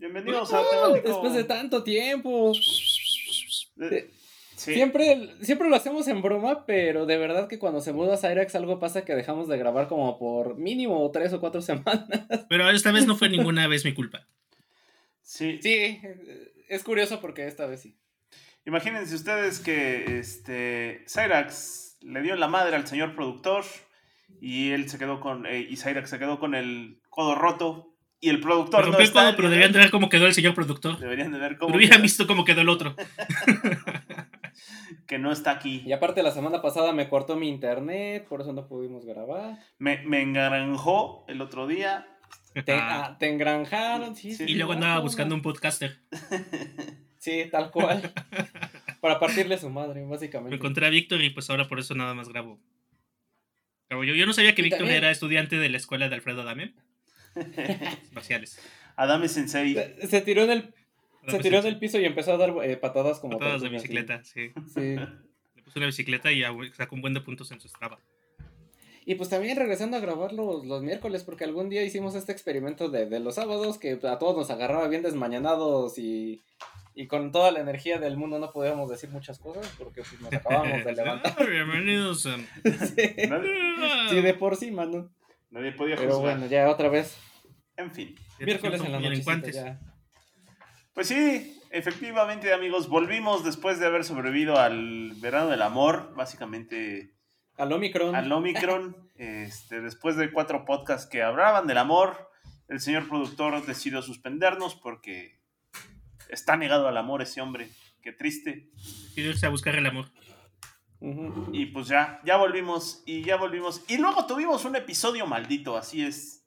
Bienvenidos a. Temático. Después de tanto tiempo. De- Sí. Siempre, siempre lo hacemos en broma, pero de verdad que cuando se muda Cyrax algo pasa que dejamos de grabar como por mínimo tres o cuatro semanas. Pero esta vez no fue ninguna vez mi culpa. Sí. Sí, es curioso porque esta vez sí. Imagínense ustedes que este Cyrax le dio la madre al señor productor y él se quedó con eh, y Cyrax se quedó con el codo roto y el productor Me no rompí el está. codo, pero deberían de ver cómo quedó el señor productor. Deberían de ver cómo Pero hubieran quedó, visto cómo quedó el otro. que no está aquí. Y aparte la semana pasada me cortó mi internet, por eso no pudimos grabar. Me, me engranjó el otro día. Te, ah, te engranjaron, sí, Sí. sí. y luego andaba no, buscando un podcaster. Sí, tal cual. Para partirle su madre, Me básicamente. encontré a Víctor y pues ahora por eso nada más grabo. Grabo yo. Yo no sabía que Víctor también- era estudiante de la escuela de Alfredo Adame. Espaciales. Adame Sensei. Se, se tiró en el, se tiró sí, en el piso y empezó a dar eh, patadas como Patadas de bicicleta, sí. Sí. Le puse una bicicleta y sacó un buen de puntos en su Strava. Y pues también regresando a grabar los, los miércoles, porque algún día hicimos este experimento de, de los sábados que a todos nos agarraba bien desmañanados y, y con toda la energía del mundo no podíamos decir muchas cosas porque pues, nos acabábamos de levantar. Ah, Bienvenidos. a- sí. Sí, de por sí, mano. Nadie podía Pero juzgar. bueno, ya otra vez. En fin. Miércoles en la noche. Pues sí, efectivamente, amigos, volvimos después de haber sobrevivido al verano del amor, básicamente Al Omicron. al Omicron. este, después de cuatro podcasts que hablaban del amor, el señor productor decidió suspendernos porque está negado al amor ese hombre. Qué triste. Quiero irse a buscar el amor. Y pues ya, ya volvimos y ya volvimos. Y luego tuvimos un episodio maldito, así es.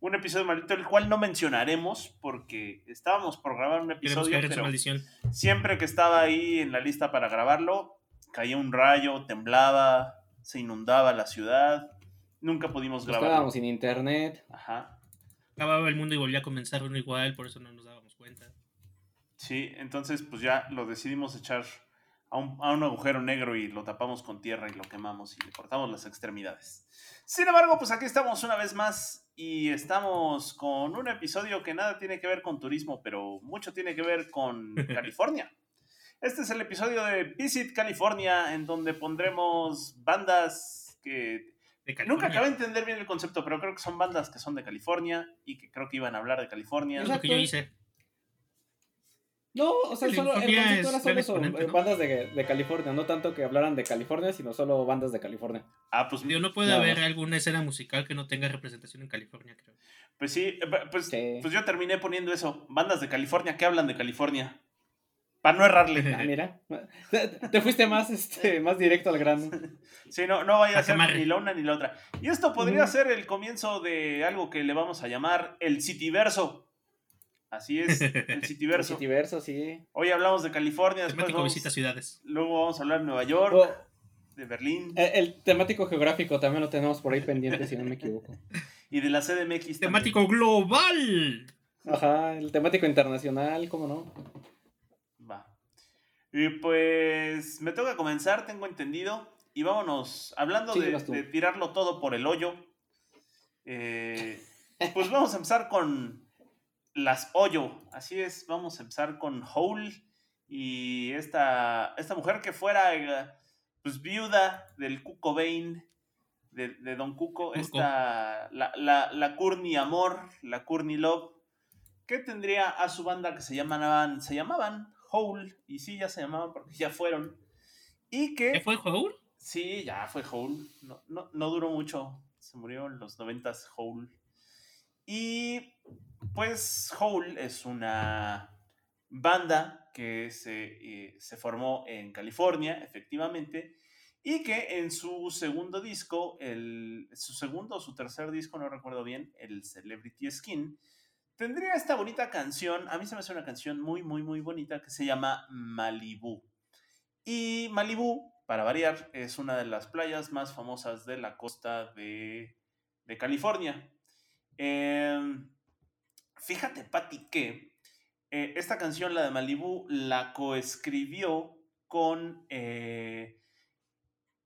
Un episodio maldito, el cual no mencionaremos porque estábamos por grabar un episodio, su pero maldición. siempre que estaba ahí en la lista para grabarlo, caía un rayo, temblaba, se inundaba la ciudad. Nunca pudimos grabarlo. Estábamos sin internet. Ajá. Acababa el mundo y volvía a comenzar uno igual, por eso no nos dábamos cuenta. Sí, entonces pues ya lo decidimos echar a un, a un agujero negro y lo tapamos con tierra y lo quemamos y le cortamos las extremidades. Sin embargo, pues aquí estamos una vez más y estamos con un episodio que nada tiene que ver con turismo, pero mucho tiene que ver con California. Este es el episodio de Visit California, en donde pondremos bandas que Nunca acabé de entender bien el concepto, pero creo que son bandas que son de California y que creo que iban a hablar de California. Es lo que yo hice. No, o sea, solo, el concepto era solo eso, eh, ¿no? bandas de, de California, no tanto que hablaran de California, sino solo bandas de California. Ah, pues, Digo, no puede haber más. alguna escena musical que no tenga representación en California, creo. pues sí, eh, pues, Sí. pues yo terminé poniendo eso. Bandas de California que hablan de California. Para no errarle. Ah, mira, te, te fuiste más, este, más directo al grano. Sí, no, no vaya a ser ni la una ni la otra. Y esto podría ser el comienzo de algo que le vamos a llamar el Cityverso. Así es, el Cityverso. Multiverso, sí. Hoy hablamos de California, después Temático vamos- visita ciudades. luego vamos a hablar de Nueva York, O, de Berlín eh, el temático geográfico también lo tenemos por ahí pendiente, si no me equivoco. y de la CDMX. también. Temático global. Ajá, el temático internacional, ¿cómo no? Va. Y pues me toca comenzar, tengo entendido. Y vámonos, hablando Sí, de tirarlo todo por el hoyo. eh, pues vamos a empezar con las hoyo. Así es, vamos a empezar con Hole. Y esta, esta mujer que fuera eh, pues viuda del Cuco Bain, de, de Don Cuco, Cuco. esta, la, la, la Courtney Amor, la Courtney Love, que tendría a su banda que se llamaban, se llamaban Hole, y sí, ya se llamaban porque ya fueron. Y que... ¿Qué fue Jour? Sí, ya fue Hole. No, no, no duró mucho. Se murió en los noventas Hole. Y pues Hole es una banda que se, eh, se formó en California, efectivamente, y que en su segundo disco, el, su segundo o su tercer disco, no recuerdo bien, el Celebrity Skin, tendría esta bonita canción, a mí se me hace una canción muy, muy, muy bonita que se llama Malibu. Y Malibu, para variar, es una de las playas más famosas de la costa de, de California. Em, fíjate, Patti, que eh, esta canción, la de Malibu, la coescribió con eh,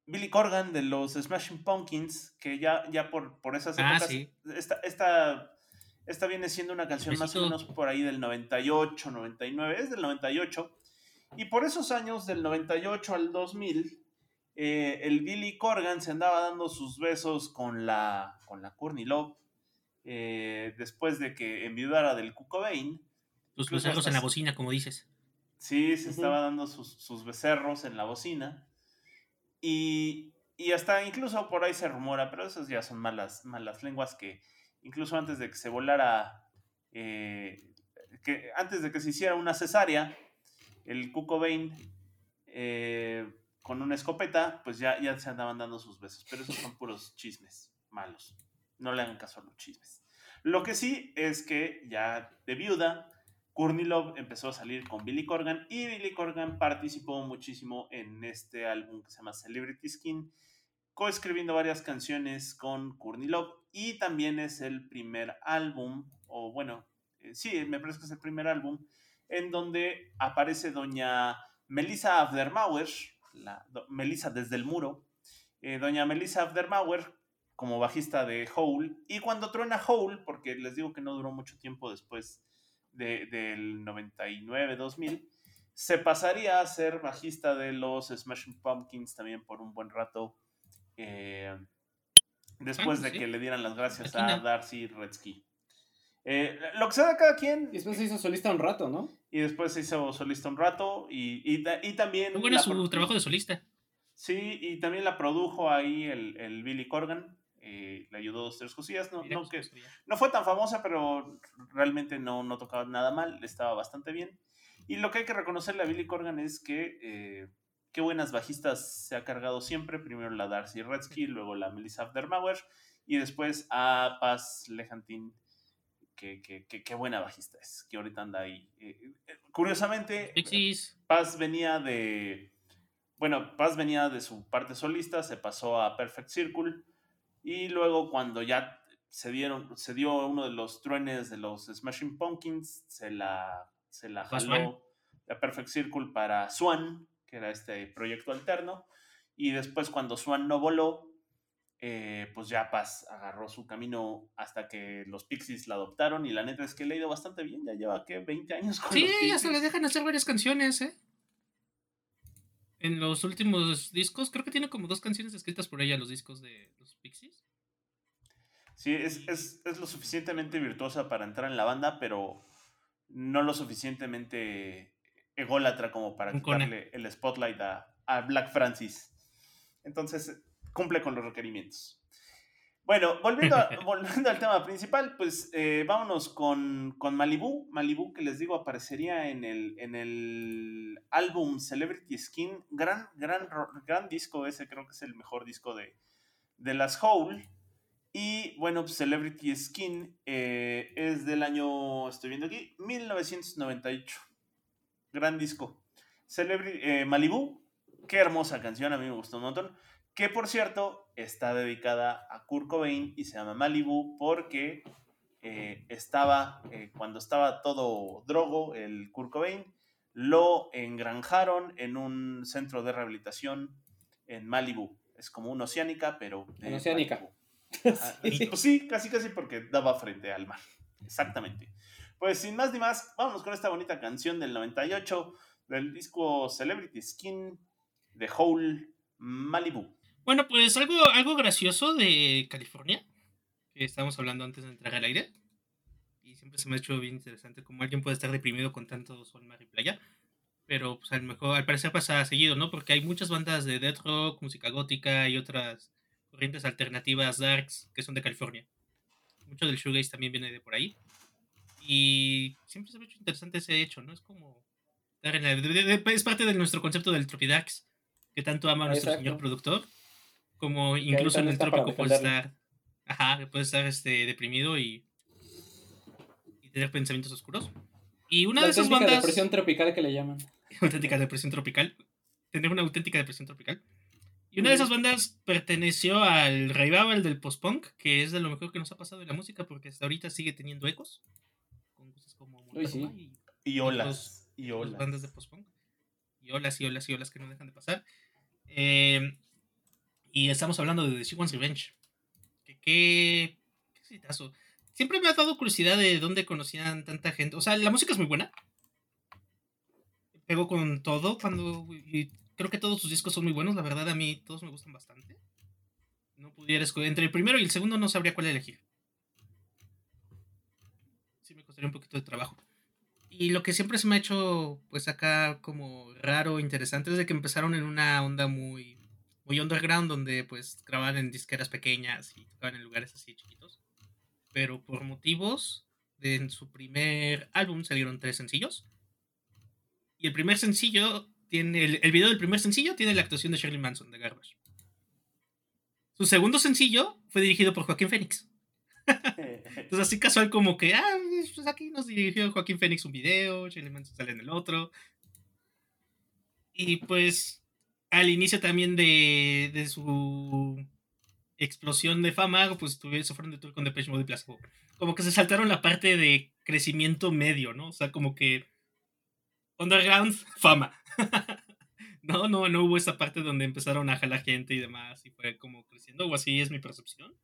Billy Corgan de los Smashing Pumpkins, que ya, ya por, por esas Ah, épocas, sí. esta, esta, esta viene siendo una canción más o menos por ahí del 98, 99, es del 98. Y por esos años, del 98 al 2000, eh, el Billy Corgan se andaba dando sus besos con la, con la Courtney Love, eh, después de que enviudara del Cobain. Tus Incluso becerros hasta en la bocina, como dices. Sí, se estaba dando sus, sus becerros en la bocina. Y, y hasta incluso por ahí se rumora, pero esas ya son malas, malas lenguas que incluso antes de que se volara, eh, que antes de que se hiciera una cesárea, el Kurt Cobain eh, con una escopeta, pues ya, ya se andaban dando sus besos. Pero esos son puros chismes malos. No le hagan caso a los chismes. Lo que sí es que ya de viuda, Courtney Love empezó a salir con Billy Corgan y Billy Corgan participó muchísimo en este álbum que se llama Celebrity Skin, coescribiendo varias canciones con Courtney Love y también es el primer álbum, o bueno, eh, sí, me parece que es el primer álbum, en donde aparece doña Melissa Afdermauer, la, Melissa desde el muro, eh, doña Melissa Afdermauer como bajista de Hole, y cuando truena Hole, porque les digo que no duró mucho tiempo después de- del 99-2000, se pasaría a ser bajista de los Smashing Pumpkins también por un buen rato, eh, después Ah, de sí. que le dieran las gracias a. Darcy Redsky. Eh, lo que sea de cada quien, Y después se hizo solista un rato, ¿no? y después se hizo solista un rato, y, y, ta- y también... Muy bueno su pro- trabajo de solista. Sí, y también la produjo ahí el, el Billy Corgan, eh, le ayudó dos, tres cosillas, no, no que, ya. no fue tan famosa, pero realmente no, no tocaba nada mal, estaba bastante bien. Y lo que hay que reconocerle a Billy Corgan es que eh, qué buenas bajistas se ha cargado siempre. Primero la Darcy Redsky, luego la Melissa Aftermauer y después a Paz Lejantin, que, que, que- qué buena bajista es, que ahorita anda ahí. Eh, eh, curiosamente, Pixies. Paz venía de. Bueno, Paz venía de su parte solista, se pasó a Perfect Circle. Y luego, cuando ya se dieron, se dio uno de los truenes de los Smashing Pumpkins, se la, se la jaló a Perfect Circle para Swan, que era este proyecto alterno. Y después, cuando Swan no voló, eh, pues ya Paz agarró su camino hasta que los Pixies la adoptaron. Y la neta es que le ha ido bastante bien, ya lleva, ¿qué? 20 años con Sí, los ya se le dejan hacer varias canciones, ¿eh? En los últimos discos, creo que tiene como dos canciones escritas por ella, los discos de los Pixies. Sí, es, es, es lo suficientemente virtuosa para entrar en la banda, pero no lo suficientemente ególatra como para quitarle el spotlight a, a Black Francis. Entonces, cumple con los requerimientos. Bueno, volviendo, a- volviendo al tema principal, pues eh, vámonos con, con Malibu. Malibu, que les digo, aparecería en el, en el álbum Celebrity Skin. Gran, gran, gran disco ese, creo que es el mejor disco de, de las Hole. Y bueno, pues, Celebrity Skin eh, es del año, estoy viendo aquí, 1998. Gran disco. Celebrity, eh, Malibu, qué hermosa canción, a mí me gustó un montón. Que por cierto, está dedicada a Kurt Cobain y se llama Malibu porque eh, estaba, eh, cuando estaba todo drogo, el Kurt Cobain, lo engranjaron en un centro de rehabilitación en Malibu. Es como una oceánica, pero. En Oceánica. Ah, pues sí, casi casi porque daba frente al mar. Exactamente. Pues sin más ni más, vámonos con esta bonita canción del 98 del disco Celebrity Skin de Hole Malibu. Bueno, pues algo, algo gracioso de California, que estábamos hablando antes de entrar al aire. Y siempre se me ha hecho bien interesante cómo alguien puede estar deprimido con tanto sol, mar y playa. Pero pues a lo mejor, al parecer pasa seguido, ¿no? Porque hay muchas bandas de death rock, música gótica y otras corrientes alternativas darks que son de California. Mucho del shoegaze también viene de por ahí. Y siempre se me ha hecho interesante ese hecho, ¿no? Es como... es parte de nuestro concepto del Tropidax, que tanto ama nuestro Exacto. señor productor. Como incluso en el trópico puede defenderlo. estar... Ajá, puede estar este, deprimido y... y tener pensamientos oscuros. Y una La de esas auténtica bandas... depresión tropical que le llaman. auténtica depresión tropical. Tener una auténtica depresión tropical. Y una de esas bandas perteneció al revival del post-punk, que es de lo mejor que nos ha pasado en la música, porque hasta ahorita sigue teniendo ecos. Con cosas como Uy, sí. Y Y olas. Y las olas. bandas de post-punk. Y olas y olas y olas que no dejan de pasar. Eh, y estamos hablando de The Wants Revenge. Que qué. Qué exitazo. Siempre me ha dado curiosidad de dónde conocían tanta gente. O sea, la música es muy buena. Pegó con todo cuando. Creo que todos sus discos son muy buenos. La verdad, a mí todos me gustan bastante. No pudiera escoger. Entre el primero y el segundo no sabría cuál elegir. Sí, me costaría un poquito de trabajo. Y lo que siempre se me ha hecho, pues acá como raro, interesante, es de que empezaron en una onda muy, muy underground, donde pues grababan en disqueras pequeñas y tocaban en lugares así chiquitos. Pero por motivos, de, en su primer álbum salieron tres sencillos. Y el primer sencillo tiene, el, el video del primer sencillo tiene la actuación de Shirley Manson, de Garbage. Su segundo sencillo fue dirigido por Joaquín Phoenix. Entonces así casual como que, ah, pues aquí nos dirigió Joaquín Phoenix un video, Shirley Manson sale en el otro. Y pues al inicio también de, de su explosión de fama, pues tuvieron, se fueron de tour con Depeche Mode y Placebo. Como que se saltaron la parte de crecimiento medio, ¿no? O sea, como que underground, fama. no, no, no hubo esa parte donde empezaron a jalar gente y demás y fue como creciendo, o así es mi percepción.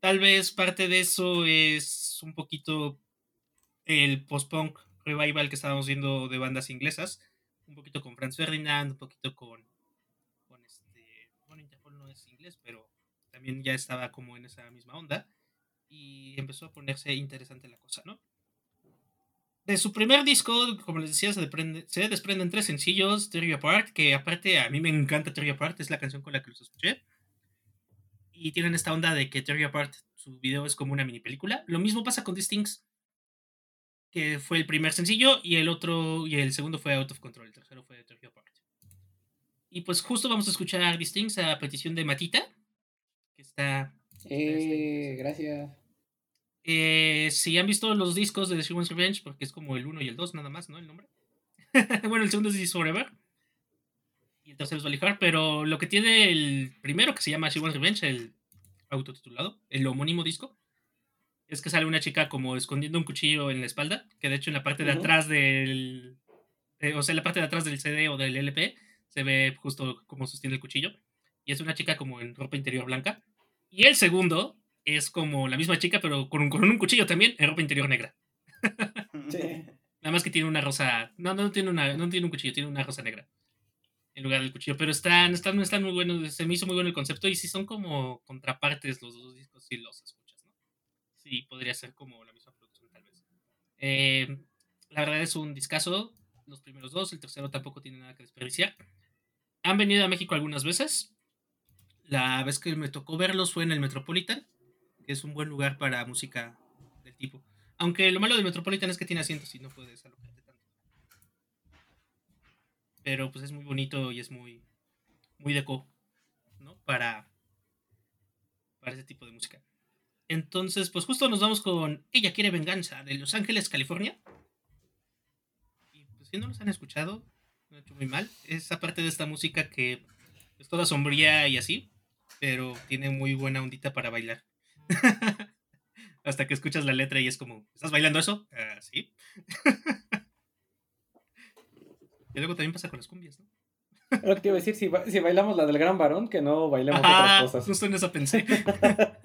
Tal vez parte de eso es un poquito el post-punk revival que estábamos viendo de bandas inglesas. Un poquito con Franz Ferdinand, un poquito con, este. Bueno, Interpol no es inglés, pero también ya estaba como en esa misma onda. Y empezó a ponerse interesante la cosa, ¿no? De su primer disco, como les decía, se, desprende, se desprenden tres sencillos: You Apart, que aparte a mí me encanta You Apart, es la canción con la que los escuché y tienen esta onda de que You Apart, su video es como una mini película. Lo mismo pasa con Distinct, que fue el primer sencillo, y el otro, y el segundo fue Out of Control, el tercero fue Tear You Apart. Y pues justo vamos a escuchar Distinct a petición de Matita, que está... Eh, gracias. Eh, si han visto los discos de The She Wants Revenge, porque es como el 1 y el 2 nada más, ¿no? El nombre. bueno, el segundo es This Forever y el tercero es Valley Heart, pero lo que tiene el primero, que se llama She Wants Revenge, el autotitulado, el homónimo disco, es que sale una chica como escondiendo un cuchillo en la espalda, que de hecho en la parte de atrás del... eh, o sea, en la parte de atrás del CD o del LP se ve justo cómo sostiene el cuchillo, y es una chica como en ropa interior blanca. Y el segundo es como la misma chica, pero con un, con un cuchillo también en ropa interior negra. Sí. Nada más que tiene una rosa. No, no tiene una, no tiene un cuchillo, tiene una rosa negra. En lugar del cuchillo. Pero están, están, están muy buenos. Se me hizo muy bueno el concepto. Y si son como contrapartes los dos discos, si los. Sí, podría ser como la misma producción, tal vez. Eh, la verdad es un discazo. Los primeros dos, el tercero tampoco tiene nada que desperdiciar. Han venido a México algunas veces. La vez que me tocó verlos fue en el Metropolitan, que es un buen lugar para música del tipo. Aunque lo malo del Metropolitan es que tiene asientos y no puedes alojarte tanto. Pero pues es muy bonito y es muy, muy deco, ¿no? Para, para ese tipo de música. Entonces, pues justo nos vamos con Ella quiere venganza de Los Ángeles, California. Y pues si no los han escuchado, no he hecho muy mal. Es aparte de esta música que es toda sombría y así, pero tiene muy buena ondita para bailar. Hasta que escuchas la letra y es como, ¿estás bailando eso? "Ah, sí. y luego también pasa con las cumbias, ¿no? Lo que te iba a decir, si, ba- si bailamos la del gran varón, que no bailemos Ajá, otras cosas. justo en eso pensé.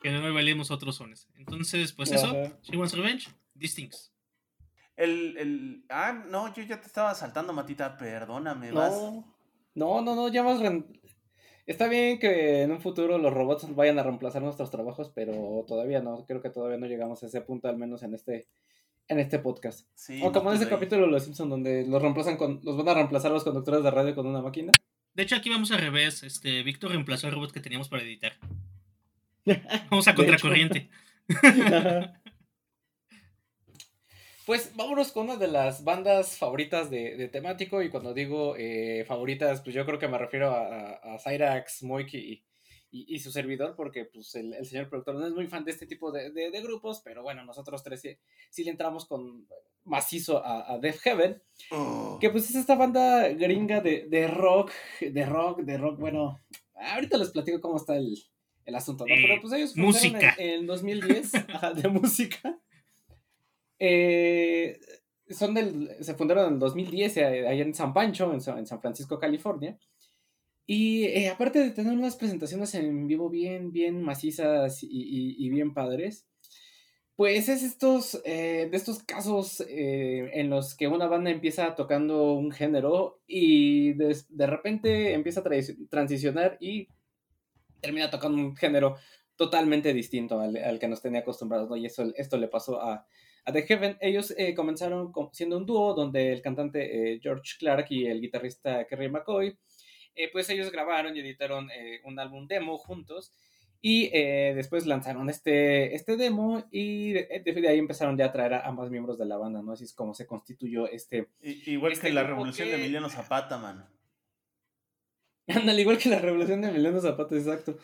que no bailemos otros sones. Entonces, pues eso, Ajá. She Wants Revenge, Distincts. El, el. Ah, no, yo ya te estaba saltando, Matita. Perdóname, vas. No, no, no, no, ya más... Está bien que en un futuro los robots vayan a reemplazar nuestros trabajos, pero todavía no, creo que todavía no llegamos a ese punto, al menos en este, en este podcast. Sí, o como en no, ese pues, ahí. capítulo de Los Simpsons, donde los reemplazan con, los van a reemplazar los conductores de radio con una máquina. De hecho, aquí vamos al revés. Este, Víctor reemplazó al robot que teníamos para editar. Vamos a contracorriente. Pues vámonos con una de las bandas favoritas de, de temático. Y cuando digo eh, favoritas, pues yo creo que me refiero a, a, a Cyrax, Moik y, y, y su servidor, porque pues el, el señor productor no es muy fan de este tipo de, de- de grupos, pero bueno, nosotros tres sí, sí le entramos con macizo a, a Def Heaven, Oh. que pues es esta banda gringa de, de rock, de rock, de rock, bueno, ahorita les platico cómo está el, el asunto, ¿no? Eh, Pero pues ellos fundaron música. En, en 2010, ajá, de música. Eh, son del, se fundaron en el 2010 eh, allá en San Pancho, en, Sa- en San Francisco, California. Y eh, aparte de tener unas presentaciones en vivo bien, bien macizas y, y- y bien padres, pues es estos, eh, de estos casos eh, en los que una banda empieza tocando un género y de, de repente empieza a transicionar y termina tocando un género totalmente distinto al, al que nos tenía acostumbrados, ¿no? Y eso, esto le pasó a, a The Heaven. Ellos eh, comenzaron siendo un dúo donde el cantante eh, George Clark y el guitarrista Kerry McCoy, eh, pues ellos grabaron y editaron eh, un álbum demo juntos y después lanzaron este, este demo y de, de ahí empezaron ya a traer a, a más miembros de la banda, ¿no? Así es como se constituyó este... I- Igual Este que la revolución que- de Emiliano Zapata, man. Al igual que la revolución de Emiliano Zapata, exacto.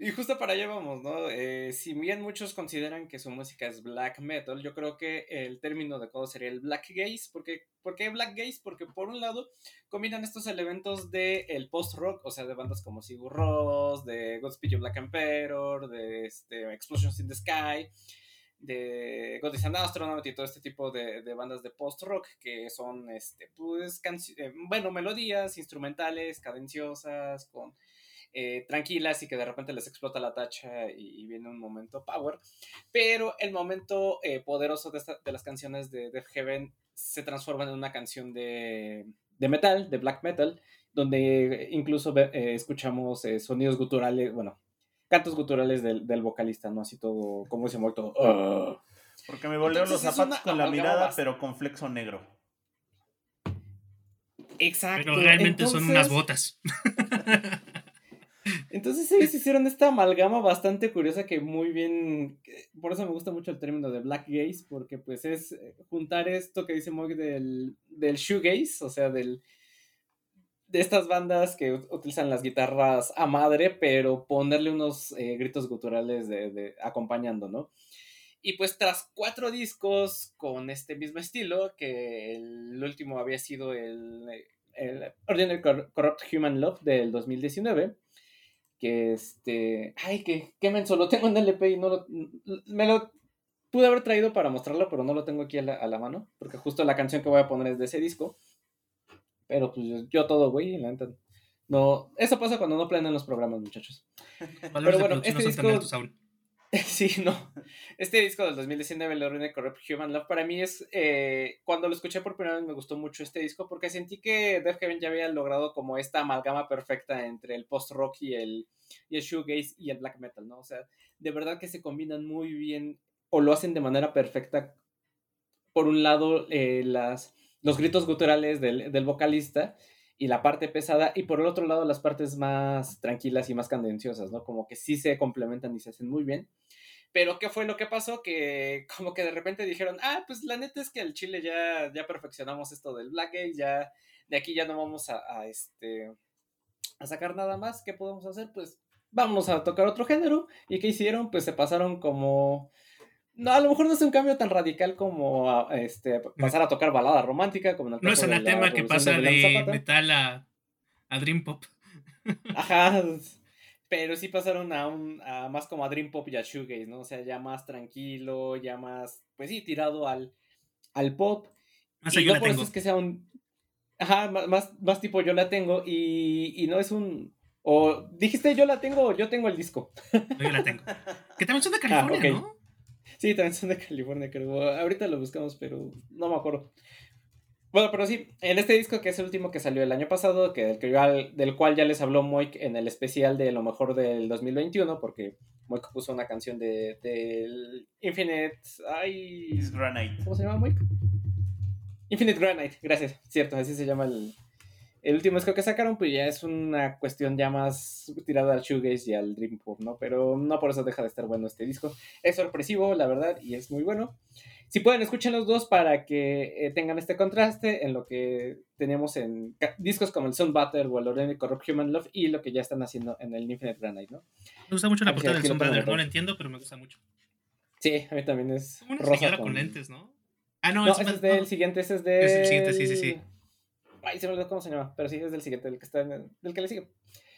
Y justo para allá vamos, ¿no? Eh, si bien muchos consideran que su música es black metal, yo creo que el término adecuado sería el black gaze. porque ¿Por qué black gaze? Porque por un lado combinan estos elementos del el post-rock, o sea, de bandas como Sigur Rós, de Godspeed You Black Emperor, de este, Explosions in the Sky, de God is an Astronaut y todo este tipo de, de bandas de post-rock que son, este, pues, eh, bueno, melodías instrumentales, cadenciosas, con eh, tranquilas y que de repente les explota la tacha y, viene un momento power. Pero el momento eh, poderoso de, esta- de las canciones de Death Heaven se transforma en una canción de, de metal, de black metal, donde incluso eh, escuchamos eh, sonidos guturales, bueno, cantos guturales del, del vocalista, ¿no? Así todo, como ese muerto. "Ah". Porque me voleo los zapatos con la mirada, pero con flexo negro. Exacto. Pero realmente son unas botas. Entonces ellos hicieron esta amalgama bastante curiosa que muy bien, por eso me gusta mucho el término de black gaze, porque pues es eh, juntar esto que dice Moy del, del shoegaze, o sea, del, de estas bandas que ut- utilizan las guitarras a madre, pero ponerle unos eh, gritos guturales de, de- acompañando, ¿no? Y pues tras cuatro discos con este mismo estilo, que el último había sido el, el Ordinary Cor- Corrupt Human Love del 2019, que este, ay, que, que menso, lo tengo en LP y no lo, me lo pude haber traído para mostrarlo, pero no lo tengo aquí a la, a la mano, porque justo la canción que voy a poner es de ese disco, pero pues yo, yo todo, güey, la neta, no, eso pasa cuando no planean los programas, muchachos. De bueno, este disco-. Sí, no. Este disco del 2019, el Ordinary Corrupt Human Love, para mí es. eh, cuando lo escuché por primera vez me gustó mucho este disco porque sentí que Death Heaven ya había logrado como esta amalgama perfecta entre el post-rock y el, y el shoegaze y el black metal, ¿no? O sea, de verdad que se combinan muy bien o lo hacen de manera perfecta. Por un lado, eh, las, los gritos guturales del, del vocalista y la parte pesada, y por el otro lado las partes más tranquilas y más cadenciosas, ¿no? Como que sí se complementan y se hacen muy bien. Pero ¿qué fue lo que pasó? Que como que de repente dijeron, ah, pues la neta es que al Chile ya, ya perfeccionamos esto del Black Gate, ya de aquí ya no vamos a, a, este, a sacar nada más. ¿Qué podemos hacer? Pues vamos a tocar otro género. ¿Y qué hicieron? Pues se pasaron como... No, a lo mejor no es un cambio tan radical como a, a, este, pasar a tocar balada romántica, como en No es anatema que pasa de metal a, a Dream Pop. Ajá, pero sí pasaron a un a más como a Dream Pop y a Shoegaze, ¿no? O sea, ya más tranquilo, ya más, pues sí, tirado al, al pop. Más y yo no por tengo. eso es que sea un... Ajá, más, más tipo yo la tengo y, y no es un... O dijiste yo la tengo o yo tengo el disco. No, yo la tengo. Que también son de California, Ah, ok. ¿no? Sí, también son de California, creo. Ahorita lo buscamos, pero no me acuerdo. Bueno, pero sí, en este disco que es el último que salió el año pasado, que del, del cual ya les habló Moik en el especial de lo mejor del 2021, porque Moik puso una canción de del Infinite... Ay, Granite. ¿Cómo se llama Moik? Infinite Granite, gracias. Cierto, así se llama el, el último disco que sacaron, pues ya es una cuestión ya más tirada al shoegaze y al dream pop, ¿no? Pero no por eso deja de estar bueno este disco. Es sorpresivo, la verdad, y es muy bueno. si pueden, escuchen los dos para que eh, tengan este contraste en lo que teníamos en discos como el Sun Butter o el Order Corrupt Human Love y lo que ya están haciendo en el Infinite Granite, ¿no? Me gusta mucho la portada del Sun Butter, no lo entiendo, pero me gusta mucho. Sí, a mí también es. Como una rosa con... lentes, ¿no? Ah, no, ese es del siguiente, ese es del. Es el siguiente, sí, sí, sí. Ay, se me olvidó cómo se llama, pero sí, es del siguiente, del que está en el, del que le sigue.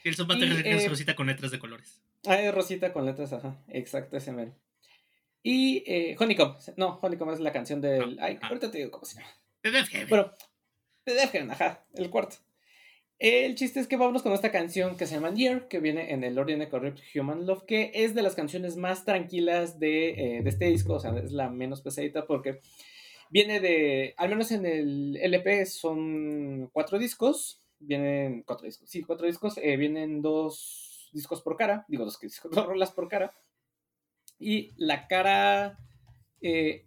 el Sun Butter es eh, rosita con letras de colores. Ah, es rosita con letras, ajá, exacto, ese mero. Y eh, Honeycomb. No, Honeycomb es la canción del. Ay, ahorita te digo cómo se llama. The Death Heaven. Bueno, The Death Heaven, ajá, el cuarto. El chiste es que vámonos con esta canción que se llama Year, que viene en el Orient Corrupt Human Love, que es de las canciones más tranquilas de, eh, de este disco, o sea, es la menos pesadita porque viene de, al menos en el LP son cuatro discos, vienen cuatro discos, sí, cuatro discos, eh, vienen dos discos por cara, digo dos, discos, dos rolas por cara, y la cara eh,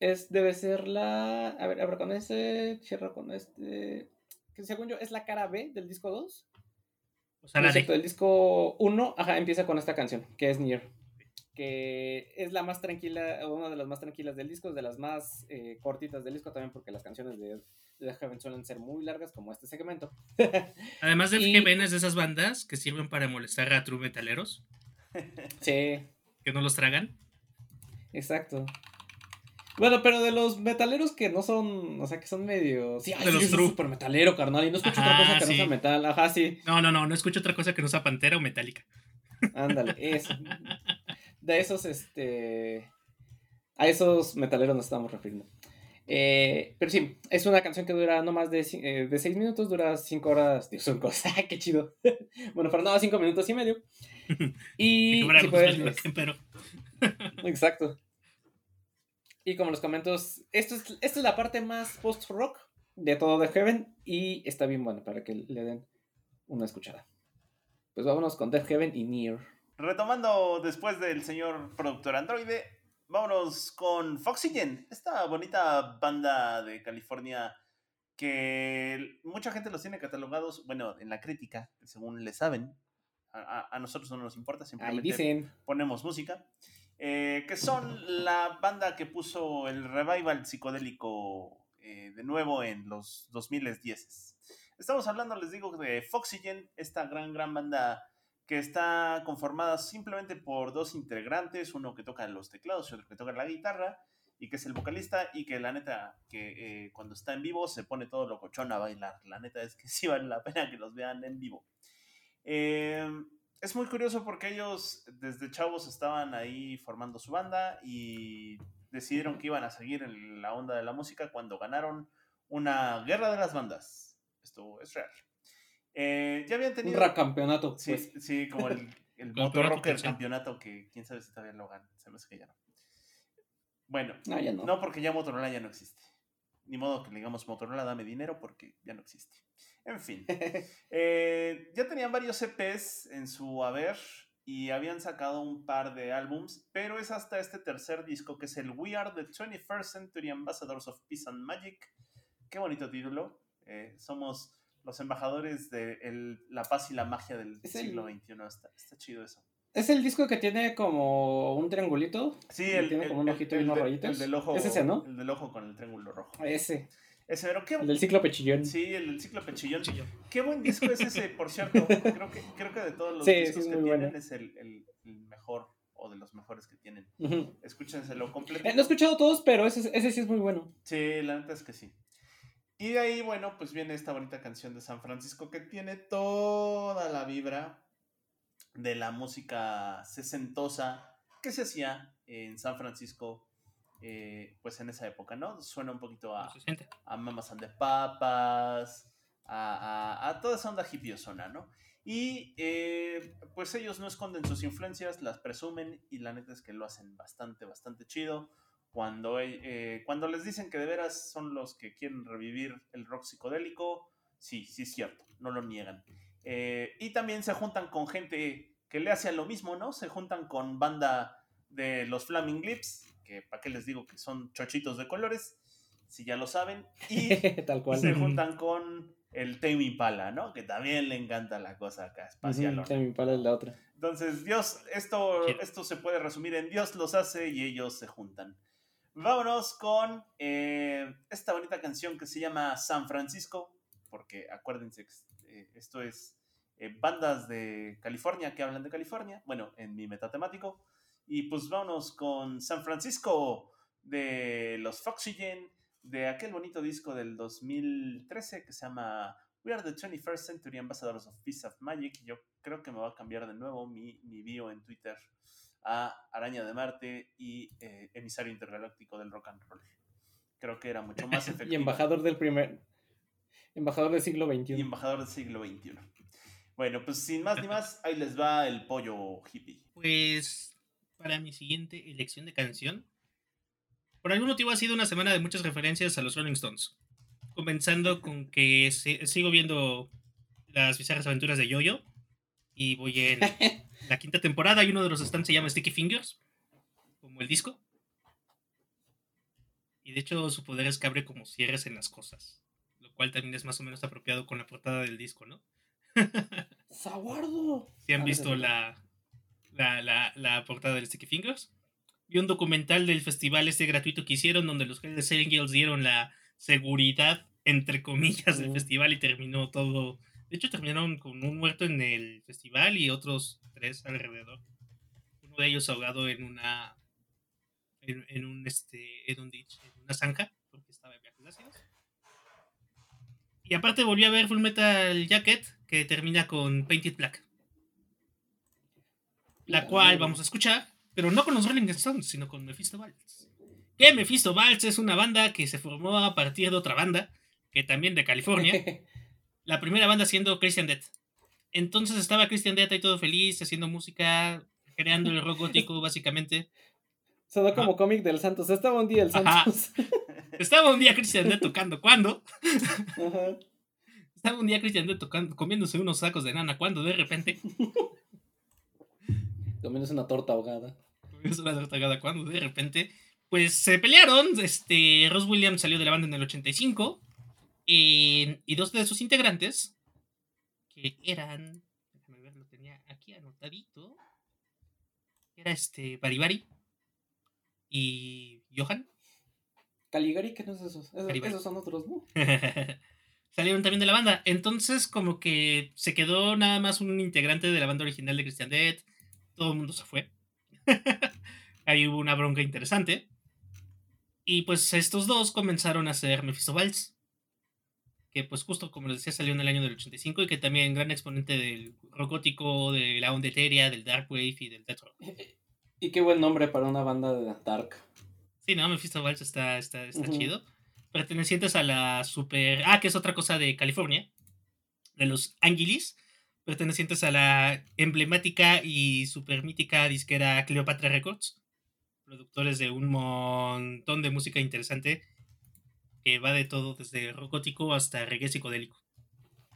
es, debe ser la. A ver, abro con este. Cierro con este. Que según yo es la cara B del disco 2. O sea, la El disco 1, ajá, empieza con esta canción, que es Near. Que es la más tranquila, una de las más tranquilas del disco, de las más eh, cortitas del disco también, porque las canciones de, de Heaven suelen ser muy largas, como este segmento. Además de Heaven es de esas bandas que sirven para molestar a true metaleros. Sí que no los tragan. Exacto. Bueno, pero de los metaleros que no son, o sea, que son medio... Sí, de los super metalero, carnal, y no escucho otra cosa que no sea metal, ajá, sí. No, no, no, no escucho otra cosa que no sea pantera o metálica. Ándale, eso. De esos, este... A esos metaleros nos estamos refiriendo. Eh, pero sí, es una canción que dura no más de, eh, de seis minutos, dura cinco horas. Dios, son cosas, qué chido. bueno, para nada, cinco minutos y medio. Y. si pero... Exacto. Y como les comento, esto es, esta es la parte más post-rock de todo The Heaven y está bien bueno para que le den una escuchada. Pues vámonos con Death Heaven y Near. Retomando después del señor productor androide, vámonos con Foxygen, esta bonita banda de California que mucha gente los tiene catalogados, bueno, en la crítica, según le saben, a, nosotros no nos importa, simplemente ponemos música. Eh, que son la banda que puso el revival psicodélico eh, de nuevo en los 2010. Estamos hablando, les digo, de Foxygen, esta gran, gran banda que está conformada simplemente por dos integrantes, uno que toca los teclados y otro que toca la guitarra, y que es el vocalista, y que la neta, que eh, cuando está en vivo se pone todo locochón a bailar. La neta es que sí vale la pena que los vean en vivo. Em, es muy curioso porque ellos desde chavos estaban ahí formando su banda y decidieron que iban a seguir en la onda de la música cuando ganaron una guerra de las bandas. Esto es real. Eh, ya habían tenido. Un campeonato. Sí, pues. sí, como el, el Motor Rocker campeonato que quién sabe si todavía lo ganan. Se me hace que ya no. Bueno, no, ya no. no porque ya Motorola ya no existe. Ni modo que le digamos Motorola, dame dinero porque ya no existe. En fin. Eh, ya tenían varios EPs en su haber y habían sacado un par de álbums, pero es hasta este tercer disco que es el We Are the 21st Century Ambassadors of Peace and Magic. Qué bonito título. Eh, somos los embajadores de la paz y la magia del siglo XXI. Está, chido eso. ¿Es el disco que tiene como un triangulito? Sí, el, tiene como un ojito y unos rayitos. El del ojo. Es ese, ¿no? El del ojo con el triángulo rojo. Ese. Ese, pero qué... El del ciclo pechillón. Sí, el del ciclo pechillón. Qué buen disco es ese, por cierto. Creo que, creo que de todos los discos que tienen es el, el, mejor o de los mejores que tienen. Escúchenselo completo. Eh, no he escuchado todos, pero ese, ese sí es muy bueno. Sí, la neta es que sí. Y de ahí, bueno, pues viene esta bonita canción de San Francisco que tiene toda la vibra de la música sesentosa que se hacía en San Francisco eh, pues en esa época, ¿no? Suena un poquito a, a Mamas and the Papas, a, a, toda esa onda hippiosona, ¿no? Y eh, pues ellos no esconden sus influencias, las presumen y la neta es que lo hacen bastante, bastante chido. Cuando, eh, cuando les dicen que de veras son los que quieren revivir el rock psicodélico, sí, sí es cierto, no lo niegan. y también se juntan con gente que le hace lo mismo, ¿no? Se juntan con banda de los Flaming Lips, que para qué les digo que son chochitos de colores, si ya lo saben, y Tal cual. se juntan con el Tame Impala, ¿no? Que también le encanta la cosa acá, espacial. Uh Tame Impala es la otra. Entonces, Dios, esto, esto se puede resumir en Dios los hace y ellos se juntan. Vámonos con eh, esta bonita canción que se llama San Francisco, porque acuérdense que eh, esto es eh, bandas de California que hablan de California, bueno, en mi metatemático. Y pues vámonos con San Francisco de los Foxygen, de aquel bonito disco del 2013 que se llama We are the 21st Century Ambassadors of Peace of Magic. Yo creo que me va a cambiar de nuevo mi, mi bio en Twitter a Araña de Marte y eh, emisario intergaláctico del rock and roll. Creo que era mucho más efectivo. y embajador del primer. Embajador del siglo XXI. Y embajador del siglo XXI. Bueno, pues sin más ni más, ahí les va el pollo hippie. Pues para mi siguiente elección de canción, por algún motivo ha sido una semana de muchas referencias a los Rolling Stones. Comenzando con que sigo viendo las bizarras aventuras de Yoyo y voy en la quinta temporada y uno de los stands se llama Sticky Fingers, como el disco. Y de hecho su poder es que abre como cierres en las cosas, lo cual también es más o menos apropiado con la portada del disco, ¿no? ¡Saguardo! Si han visto la, la, la, portada del Sticky Fingers. Vi un documental del festival este gratuito que hicieron donde los Hells Angels dieron la seguridad, entre comillas, del festival y terminó todo. De hecho, terminaron con un muerto en el festival y otros tres alrededor. Uno de ellos ahogado en una. en, un este. en un ditch, en una zanja, porque estaba en viajes ácidos. Y aparte volví a ver Full Metal Jacket, que termina con Painted Black la cual vamos a escuchar, pero no con los Rolling Stones, sino con Mephisto Waltz. Que Mephisto Waltz es una banda que se formó a partir de otra banda, que también de California. la primera banda siendo Christian Death. Entonces estaba Christian Death ahí todo feliz, haciendo música, creando el rock gótico, básicamente. Sonó como cómic del Santos. Estaba un día el Santos. Estaba un día Christian Death tocando. ¿Cuándo? Estaba un día Christian Death tocando, comiéndose unos sacos de nana. ¿Cuándo? De repente. Comiéndose una torta ahogada. Comiéndose una torta ahogada cuando de repente, pues se pelearon. Este, Ross Williams salió de la banda en el 85. Y dos de sus integrantes, que eran, déjame ver, lo tenía aquí anotadito. Era este, Baribari y Johan. Caligari, ¿qué no es eso? Esos, son otros, ¿no? salieron también de la banda. Entonces, como que se quedó nada más un integrante de la banda original de Christian Dead todo el mundo se fue. Ahí hubo una bronca interesante. Y pues estos dos comenzaron a hacer Mephisto Waltz. Que pues justo como les decía salió en el año del 85 y que también gran exponente del rock gótico, de la onda etérea, del dark wave y del death rock. Y qué buen nombre para una banda de dark. Sí, no, Mephisto Waltz está, está, está chido. Pertenecientes a la super... Ah, que es otra cosa de California. De los Angelis pertenecientes a la emblemática y super mítica disquera Cleopatra Records, productores de un montón de música interesante que va de todo, desde rock gótico hasta reggae psicodélico.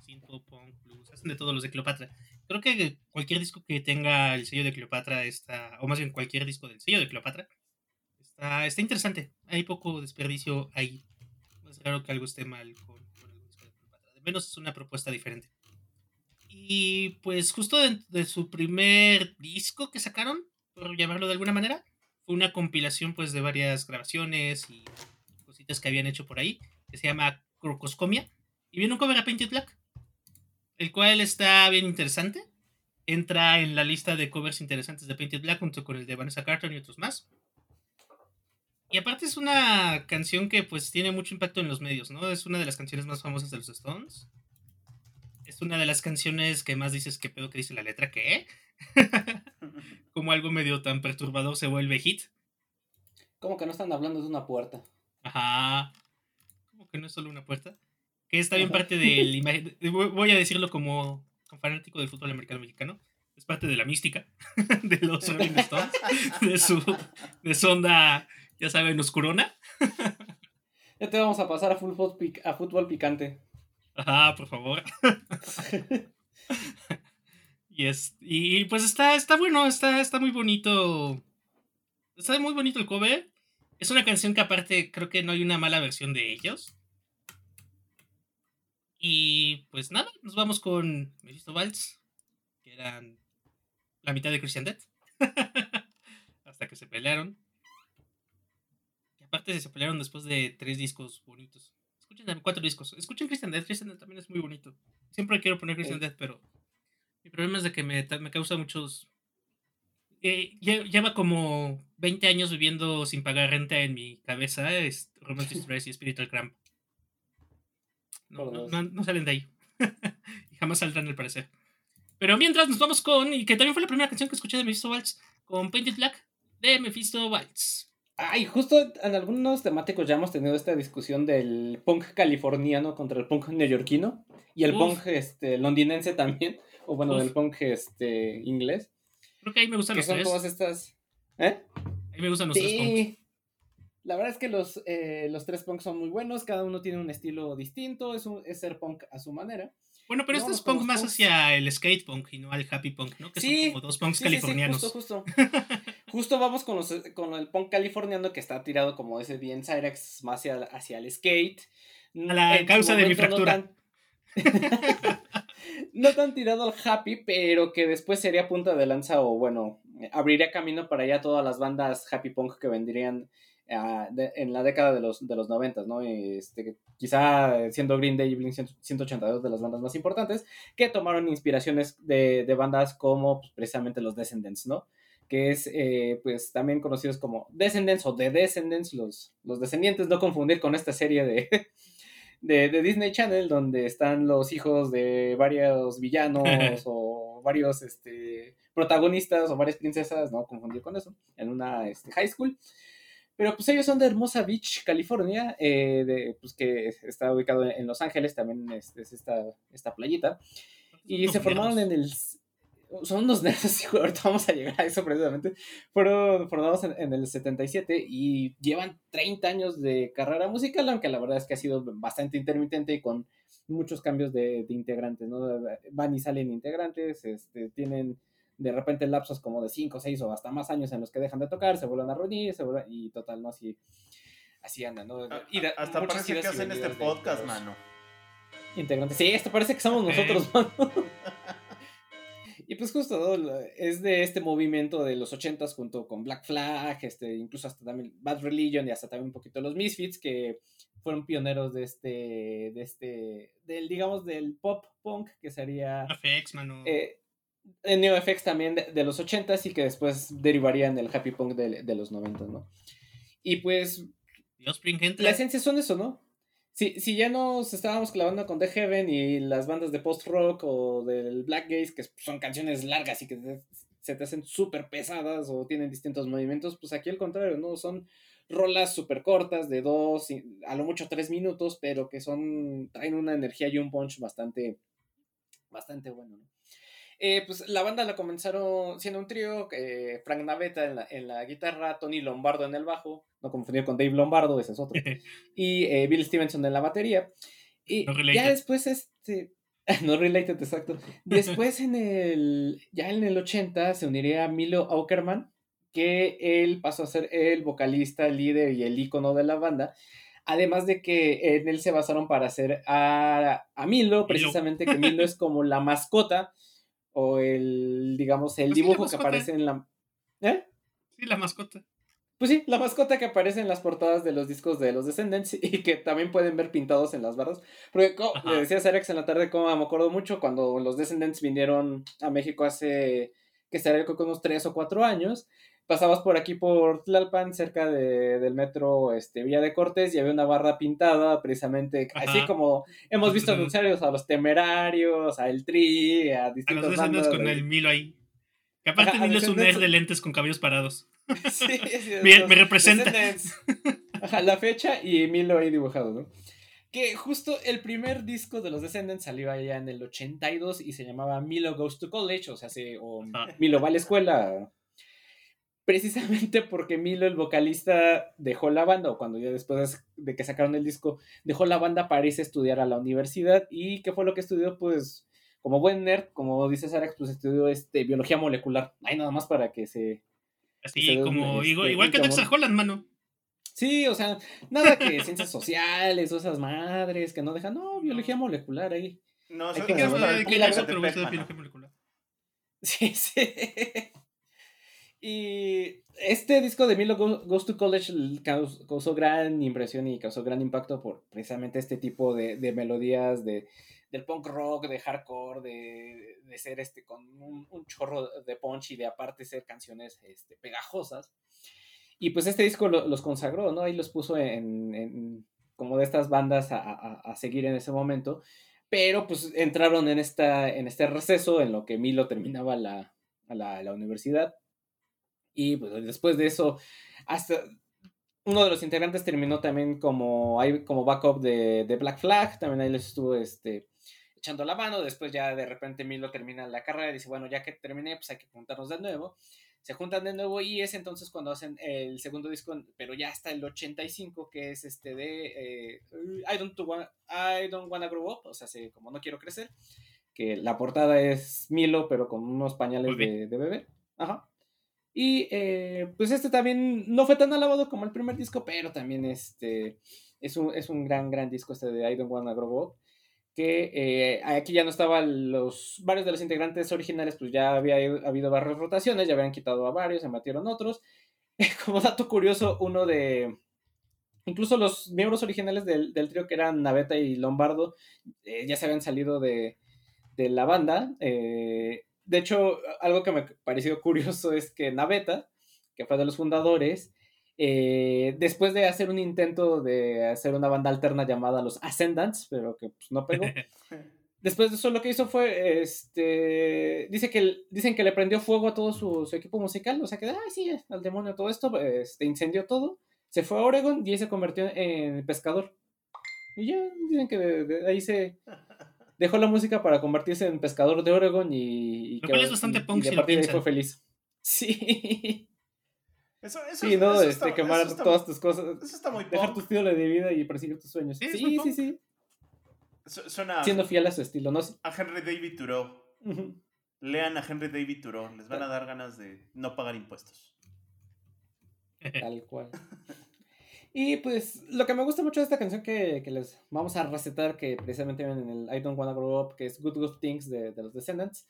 Synth punk, blues, hacen de todos los de Cleopatra. Creo que cualquier disco que tenga el sello de Cleopatra está, o más bien cualquier disco del sello de Cleopatra, está, está interesante. Hay poco desperdicio ahí. Es raro que algo esté mal con, con el disco de Cleopatra. De menos es una propuesta diferente. Y pues justo de, su primer disco que sacaron, por llamarlo de alguna manera, fue una compilación pues de varias grabaciones y cositas que habían hecho por ahí, que se llama Crocoscomia. Y viene un cover a Painted Black, el cual está bien interesante. Entra en la lista de covers interesantes de Painted Black junto con el de Vanessa Carter y otros más. Y aparte es una canción que pues tiene mucho impacto en los medios, ¿no? Es una de las canciones más famosas de los Stones es una de las canciones que más dices que pedo que dice la letra, ¿qué? Como algo medio tan perturbador se vuelve hit. Como que no están hablando de una puerta. Ajá. Como que no es solo una puerta. Que está bien parte del imagen. Voy a decirlo como, fanático del fútbol americano mexicano. Es parte de la mística de los Rolling Stones. De su, de su onda, ya saben, oscurona. Ya te vamos a pasar a fútbol, a fútbol picante. Ajá, por favor. y, es, y pues está, está bueno, está, está muy bonito. Está muy bonito el cover. Es una canción que aparte creo que no hay una mala versión de ellos. Y pues nada, nos vamos con Mephisto Waltz, que eran la mitad de Christian Death. Hasta que se pelearon. aparte se pelearon después de tres discos bonitos. Escuchen también cuatro discos. Escuchen Christian Death. Christian Death también es muy bonito. Siempre quiero poner Christian Sí. Death, pero mi problema es de que me, me causa muchos... eh, lle- lleva como 20 años viviendo sin pagar renta en mi cabeza. Es Romantic Stress y Spiritual Cramp. No, no, no- no salen de ahí. y jamás saldrán al parecer. Pero mientras nos vamos con... Y que también fue la primera canción que escuché de Mephisto Waltz. Con Painted Black de Mephisto Waltz. Ay, justo en algunos temáticos ya hemos tenido esta discusión del punk californiano contra el punk neoyorquino y el Uf. punk este, londinense también, o bueno, Uf. del punk este, inglés, Creo que ahí me gustan los son tres. todas estas... ¿Eh? Ahí me gustan los tres punks. Sí. La verdad es que los, eh, los tres punks son muy buenos, cada uno tiene un estilo distinto, es, un- es ser punk a su manera. Bueno, pero este Vámonos es punk más punks. hacia el skate punk y no al happy punk, ¿no? Que Sí, son como dos punks Sí, sí, sí, californianos. justo, justo. Justo vamos con, los, con el punk californiano que está tirado como ese bien Cyrex más hacia, hacia el skate. A la En causa de mi no fractura. tan- No tan tirado al happy, pero que después sería punta de lanza o bueno, abriría camino para ya todas las bandas happy punk que vendrían ah, en la década de los, de los 90, ¿no? Este, quizá siendo Green Day y Blink 182 de las bandas más importantes, que tomaron inspiraciones de, de bandas como pues, precisamente los Descendants, ¿no? Que es, eh, pues, también conocidos como Descendants o The Descendants, los, los descendientes, no confundir con esta serie de, de, de Disney Channel, donde están los hijos de varios villanos o varios este, protagonistas o varias princesas, no confundir con eso, en una este, high school. Pero pues ellos son de Hermosa Beach, California, eh, de, pues que está ubicado en Los Ángeles, también es, es esta, esta playita. Y se formaron en el... Son unos nerds, ahorita vamos a llegar a eso precisamente. Fueron formados en, en el 77 y llevan 30 años de carrera musical, aunque la verdad es que ha sido bastante intermitente y con muchos cambios de, de integrantes, ¿no? Van y salen integrantes, este, tienen de repente lapsos como de 5, 6 o hasta más años en los que dejan de tocar, se vuelven a reunir, se vuelven, y total, ¿no? Así, así andan, ¿no? Y de- a- Hasta parece que hacen este podcast, mano. Integrantes. Sí, esto parece que somos nosotros, mano. Y pues justo es de este movimiento de los ochentas junto con Black Flag, este, incluso hasta también Bad Religion y hasta también un poquito los Misfits que fueron pioneros de este, de este, del digamos del pop punk que sería FX, mano. eh, el NeoFX también de, de los ochentas y que después derivaría en el happy punk de, de los noventas, ¿no? Y pues Dios, la esencia son eso, ¿no? Si, si ya nos estábamos clavando con The Heaven y las bandas de post-rock o del Black Gaze, que son canciones largas y que te- se te hacen súper pesadas o tienen distintos movimientos, pues aquí al contrario, ¿no? Son rolas súper cortas de dos, a lo mucho tres minutos, pero que son, traen una energía y un punch bastante, bastante bueno, ¿no? Eh, pues la banda la comenzaron siendo un trío, eh, Frank Navetta en la, en la guitarra, Tony Lombardo en el bajo, no confundir con Dave Lombardo, ese es otro, y eh, Bill Stevenson en la batería. Y No ya después, este, no related, exacto. Después en el, ya en el 80 se uniría Milo Aukerman, que él pasó a ser el vocalista, el líder y el ícono de la banda. Además de que en él se basaron para hacer a, a Milo, precisamente que Milo es como la mascota o el, digamos, el Pues sí, dibujo que aparece en la... ¿Eh? Sí, la mascota. Pues sí, la mascota que aparece en las portadas de los discos de los Descendants y que también pueden ver pintados en las barras. Porque co- Ajá. le decía a Cerex en la tarde como me acuerdo mucho cuando los Descendants vinieron a México hace que creo que unos 3 o 4 años. Pasabas por aquí por Tlalpan, cerca de- del metro este, Villa de Cortés, y había una barra pintada, precisamente, así como hemos visto anunciarios a los temerarios, a El Tri, a A los bandas. con de- el Milo ahí. Que aparte Ajá, Milo es un de lentes con cabellos parados. Sí, sí, Me- me representa. Ajá, la fecha y Milo ahí dibujado, ¿no? Que justo el primer disco de los Descendants salió allá en el 82 y se llamaba Milo Goes to College, o sea, se, o Ajá. Milo va a la escuela. Precisamente porque Milo, el vocalista, dejó la banda, o cuando ya después de que sacaron el disco, dejó la banda para irse a estudiar a la universidad. ¿Y qué fue lo que estudió? Pues, como buen nerd, como dice Sarax, pues estudió este, biología molecular. Ahí nada más para que se, Así Se como. este, igual, igual que Dexter Holland, mano. Sí, o sea, nada que ciencias sociales o esas madres que no dejan, no, biología molecular ahí. No, eso que es ver, para el ¿Qué público es de otro Tepec, gusto de mano. biología molecular? Sí, sí. Y este disco de Milo Goes to College causó, gran impresión y causó gran impacto por precisamente este tipo de, melodías de, del punk rock, de hardcore, de, de ser este con un, chorro de punch y de aparte ser canciones este, pegajosas. Y pues este disco los consagró, ¿no? Ahí los puso en, como de estas bandas a, a, seguir en ese momento. Pero pues entraron en, esta, en este receso en lo que Milo terminaba la, la, la universidad y pues, después de eso, hasta uno de los integrantes terminó también como, como backup de, de Black Flag, también ahí les estuvo este, echando la mano, después ya de repente Milo termina la carrera y dice, bueno, ya que terminé, pues hay que juntarnos de nuevo. Se juntan de nuevo y es entonces cuando hacen el segundo disco, pero ya hasta el 85, que es este de eh, I, don't I Don't Wanna Grow Up, o sea, como no quiero crecer, que la portada es Milo, pero con unos pañales de, de bebé. Ajá. Y eh, pues este también no fue tan alabado como el primer disco, pero también este, es, un, es un gran, gran disco este de I Don't Wanna Grow Up. Que eh, aquí ya no estaban los. Varios de los integrantes originales, pues ya había habido varias rotaciones, ya habían quitado a varios, se metieron otros. Como dato curioso, uno de. Incluso los miembros originales del, del trío, que eran Naveta y Lombardo, eh, ya se habían salido de, de la banda. Eh, de hecho, algo que me pareció curioso es que Naveta, que fue de los fundadores, eh, después de hacer un intento de hacer una banda alterna llamada Los Ascendants, pero que pues, no pegó, después de eso lo que hizo fue, este, dice que, dicen que le prendió fuego a todo su, equipo musical, o sea que, ay, sí, al demonio todo esto, este, incendió todo, se fue a Oregon y ahí se convirtió en pescador. Y ya dicen que de ahí se, dejó la música para convertirse en pescador de Oregon y, y que es bastante punk y, de fue feliz. Sí. Eso, eso, sí, no, este, quemar todas tus cosas. Eso está muy Dejar tu estilo de vida y perseguir tus sueños. Sí, sí, sí, Suena Siendo fiel a su estilo, ¿no? A Henry David Thoreau. Lean a Henry David Thoreau. Les van a dar ganas de no pagar impuestos. Tal cual. Y pues lo que me gusta mucho de esta canción que, que les vamos a recetar, que precisamente ven en el I Don't Wanna Grow Up, que es Good Good Things de, de los Descendants,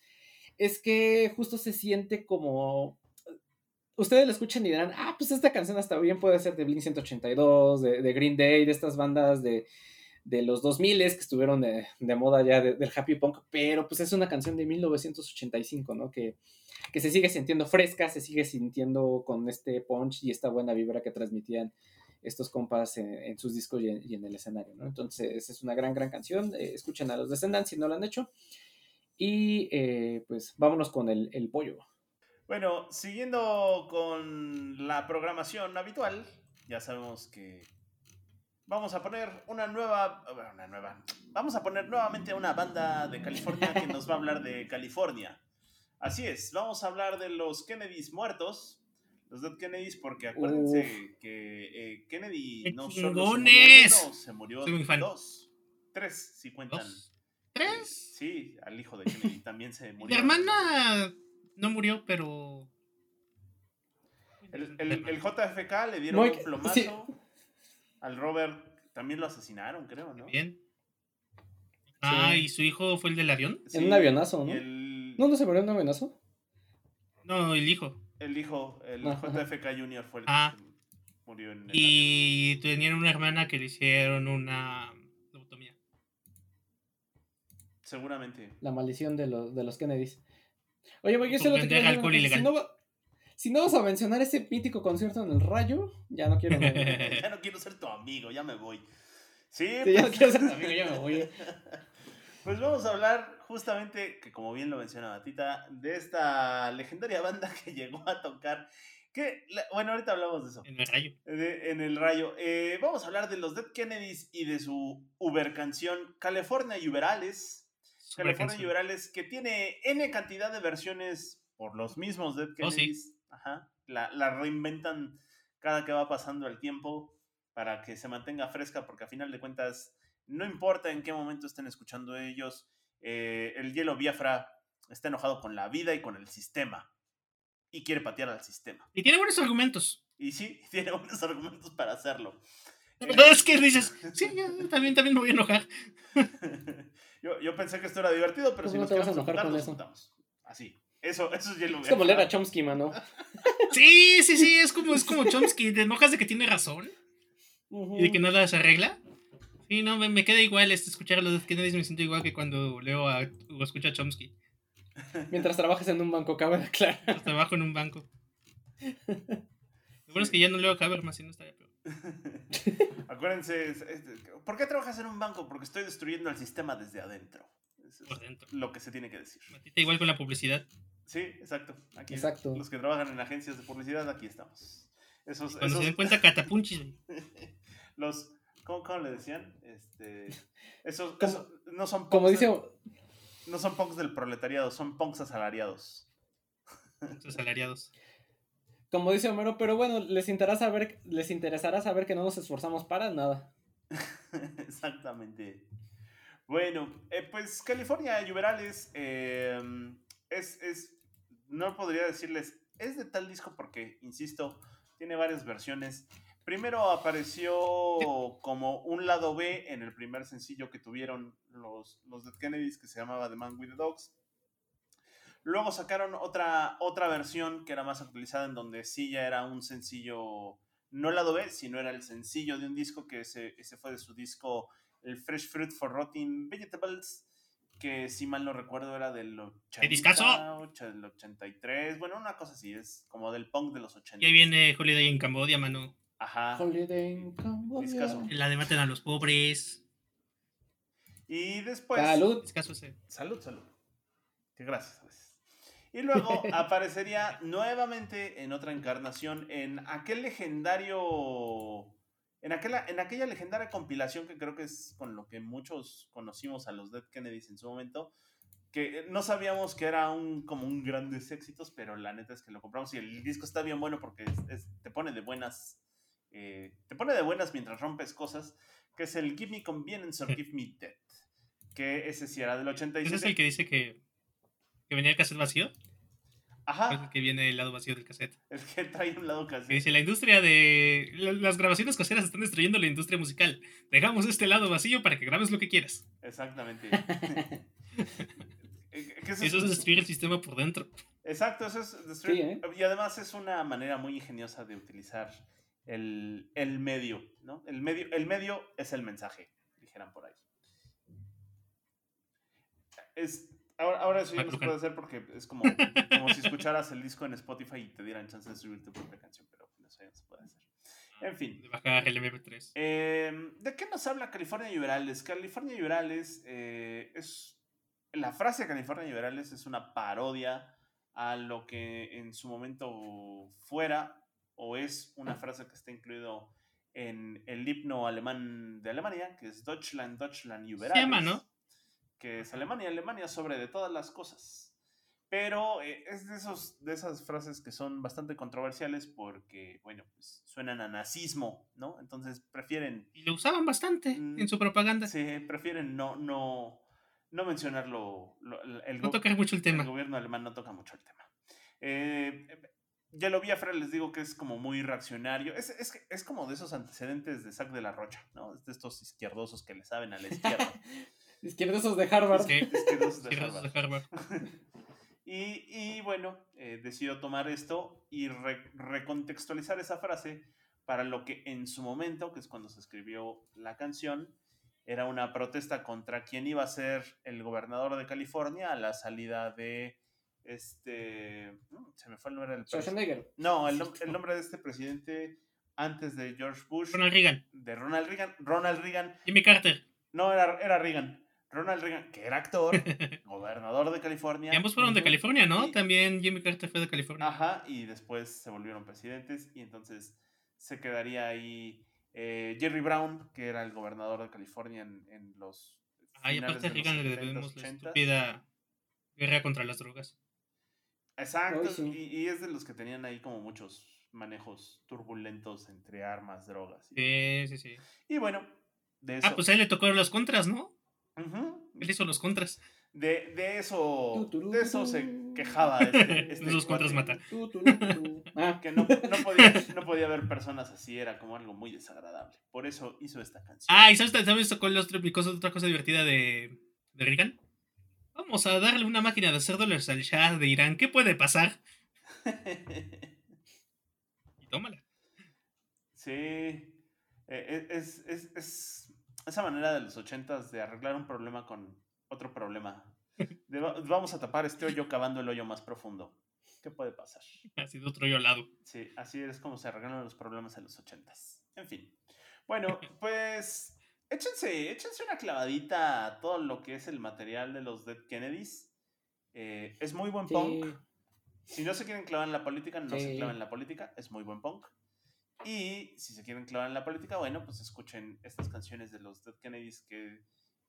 es que justo se siente como ustedes la escuchan y dirán, ah, pues esta canción hasta bien puede ser de Blink 182, de, de Green Day, de estas bandas de, de los 2000 que estuvieron de, de moda ya del happy punk, pero pues es una canción de 1985, ¿no? Que, que se sigue sintiendo fresca, se sigue sintiendo con este punch y esta buena vibra que transmitían estos compas en, sus discos y en, el escenario, ¿no? Entonces es una gran, gran canción. Eh, escuchen a los Descendants si no lo han hecho. Y eh, pues vámonos con el, el, pollo. Bueno, siguiendo con la programación habitual, ya sabemos que vamos a poner una nueva, una nueva, vamos a poner nuevamente una banda de California que nos va a hablar de California. Así es, vamos a hablar de los Kennedys muertos, los Dead Kennedys, porque acuérdense que eh, Kennedy no solo se murió se murió dos, tres, si cuentan. ¿Tres? sí, al hijo de Kennedy también se murió. Mi hermana no murió, pero. El, el, JFK le dieron un plomazo. Al Robert también lo asesinaron, creo, ¿no? Bien. Ah, ¿y su hijo fue el del avión? en un avionazo, ¿no? ¿No, no se murió en un avionazo? No, el hijo. El hijo, el JFK Jr. fue el ah. que murió en el Y tenían una hermana que le hicieron una lobotomía. Seguramente. La maldición de los, de los Kennedys. Oye, yo sé lo que si no, si no vas a mencionar ese mítico concierto en el Rayo, ya no quiero. ya no quiero ser tu amigo, ya me voy. Sí, ya no pues. quiero ser tu amigo, ya me voy. Pues vamos a hablar justamente, que como bien lo mencionaba Tita, de esta legendaria banda que llegó a tocar. Que, bueno, ahorita hablamos de eso. En el rayo. en el rayo. Eh, vamos a hablar de los Dead Kennedys y de su Uber canción California Uberales. California Uberales, que tiene N cantidad de versiones por los mismos Dead oh, Kennedys. Ajá. La, la reinventan cada que va pasando el tiempo para que se mantenga fresca, porque a final de cuentas no importa en qué momento estén escuchando ellos, eh, el hielo Biafra está enojado con la vida y con el sistema. Y quiere patear al sistema. Y tiene buenos argumentos. Y sí, tiene buenos argumentos para hacerlo. es que dices, sí, también, también me voy a enojar. yo, pensé que esto era divertido, pero si nos quedamos a enojar, nos juntamos. Así. Eso, eso ya lo Es como leer a Chomsky, mano. Sí, sí, sí, es como, es como Chomsky, te enojas de que tiene razón Ujú. y de que nada se arregla. Sí, no, me, me queda igual este, escuchar a los Kennedys, me siento igual que cuando leo a, o escucho a Chomsky. Mientras trabajas en un banco, cabe de aclarar. Trabajo en un banco. Lo bueno es que ya no leo a Habermas, si no estaría peor. Acuérdense, es- es- ¿por qué trabajas en un banco? Porque estoy destruyendo el sistema desde adentro. Eso Por es dentro. lo que se tiene que decir. Matita igual con la publicidad. Sí, exacto. Aquí, Exacto. Los que trabajan en agencias de publicidad, aquí estamos. Esos, Cuando esos- se den cuenta, catapunchis, los, ¿cómo, cómo le decían? Este, esos, Como- esos no son Como punks dice, de- no son punks del proletariado, son punks asalariados. Esos salariados. como dice Homero, pero bueno, les interesará saber, les interesará saber que no nos esforzamos para nada. Exactamente. Bueno, eh, pues California Yuberales eh, es, es, no podría decirles, es de tal disco porque, insisto, tiene varias versiones. Primero apareció como un lado B en el primer sencillo que tuvieron los, los Dead Kennedys que se llamaba The Man with the Dogs. Luego sacaron otra, otra versión que era más actualizada en donde sí ya era un sencillo, no lado B, sino era el sencillo de un disco que ese, ese fue de su disco el Fresh Fruit for Rotting Vegetables, que si mal no recuerdo era del 80, discazo! ocha- del 83, bueno, una cosa así, es como del punk de los 80. Y ahí viene Holiday en Cambodia, mano. Ajá. Holiday in. La de maten a los pobres. Y después... Salud. Salud, salud. Que gracias. Y luego aparecería nuevamente en otra encarnación en aquel legendario. En aquella, en aquella legendaria compilación que creo que es con lo que muchos conocimos a los Dead Kennedys en su momento. Que no sabíamos que era un, como un grandes éxitos, pero la neta es que lo compramos y el disco está bien bueno porque es- es- te pone de buenas. Eh, te pone de buenas mientras rompes cosas. Que es el Give Me Convenience or Give Me Death. Que ese sí era del 87. ¿Ese es el que dice que, que venía el cassette vacío? Es Ajá, el que viene el lado vacío del cassette. el que trae un lado casi. Que dice, la industria de... la- Las grabaciones caseras están destruyendo la industria musical. Dejamos este lado vacío para que grabes lo que quieras. Exactamente. Eh, eso Eso es es- destruir el sistema por dentro. Exacto, eso es destruir- Sí, ¿eh? Y además es una manera muy ingeniosa de utilizar el, el medio, ¿no? El medio, el medio es el mensaje, dijeran por ahí. Es, ahora, ahora eso ya no se puede hacer porque es como, como si escucharas el disco en Spotify y te dieran chance de subir tu propia canción, pero eso ya no se puede hacer. En fin. De bajar el MP3. Eh, ¿De qué nos habla California Liberales? California Liberales eh, es. La frase California Liberales es una parodia a lo que en su momento fuera o es una frase que está incluido en el himno alemán de Alemania, que es Deutschland, Deutschland llama, ¿no? Que es Alemania, Alemania sobre de todas las cosas. Pero eh, es de, esos, de esas frases que son bastante controversiales porque, bueno, pues suenan a nazismo, ¿no? Entonces prefieren, Y lo usaban bastante Mm, en su propaganda. sí, prefieren no, no, no mencionarlo. lo- el, No tocar mucho el el tema. gobierno alemán no toca mucho el tema. Eh, ya lo vi a Fred, les digo que es como muy reaccionario. Es, es, es como de esos antecedentes de Sac de la Rocha, ¿no? Es de estos izquierdosos que le saben a la izquierda. Izquierdosos de Harvard. Sí, izquierdosos de izquierdos Harvard. de Harvard. Y, y bueno, eh, decidió tomar esto y re- recontextualizar esa frase para lo que en su momento, que es cuando se escribió la canción, era una protesta contra quien iba a ser el gobernador de California a la salida de este... Se me fue el nombre del presidente. Schwarzenegger. No, el, nom- el nombre de este presidente antes de George Bush, Ronald Reagan. de Ronald Reagan. Ronald Reagan, Jimmy Carter. no, era, era Reagan. Ronald Reagan, que era actor, gobernador de California. Y ambos fueron de. California, ¿no? Y- También Jimmy Carter fue de California. Ajá, y después se volvieron presidentes y entonces se quedaría ahí eh, Jerry Brown, que era el gobernador de California en, en los... Ay, finales aparte a de los Reagan le 70s, debemos la 80s. estúpida guerra contra las drogas. Exacto, sí. y, y es de los que tenían ahí como muchos manejos turbulentos entre armas, drogas. Y, Sí, sí, sí. y bueno, de eso... Ah, pues a él le tocó los contras, ¿no? Él hizo los contras. de, de eso, de eso se quejaba este, este Esos contras mata. Ah, Que no, no podía, no podía haber personas así, era como algo muy desagradable. Por eso hizo esta canción. Ah, ¿y sabes, sabes otra cosa, otra cosa divertida de, de Reagan? Vamos a darle una máquina de hacer dólares al Shah de Irán. ¿Qué puede pasar? Y tómala. Sí. Eh, eh, Es, es- es esa manera de los ochentas de arreglar un problema con otro problema. De va- vamos a tapar este hoyo cavando el hoyo más profundo. ¿Qué puede pasar? Ha sido otro yo al lado. Sí, así es como se arreglan los problemas en los ochentas. En fin. Bueno, pues échense, échense una clavadita a todo lo que es el material de los Dead Kennedys. Eh, es muy buen Sí. punk. Si no se quieren clavar en la política, no se Sí. claven en la política. Es muy buen punk. Y si se quieren clavar en la política, bueno, pues escuchen estas canciones de los Dead Kennedys que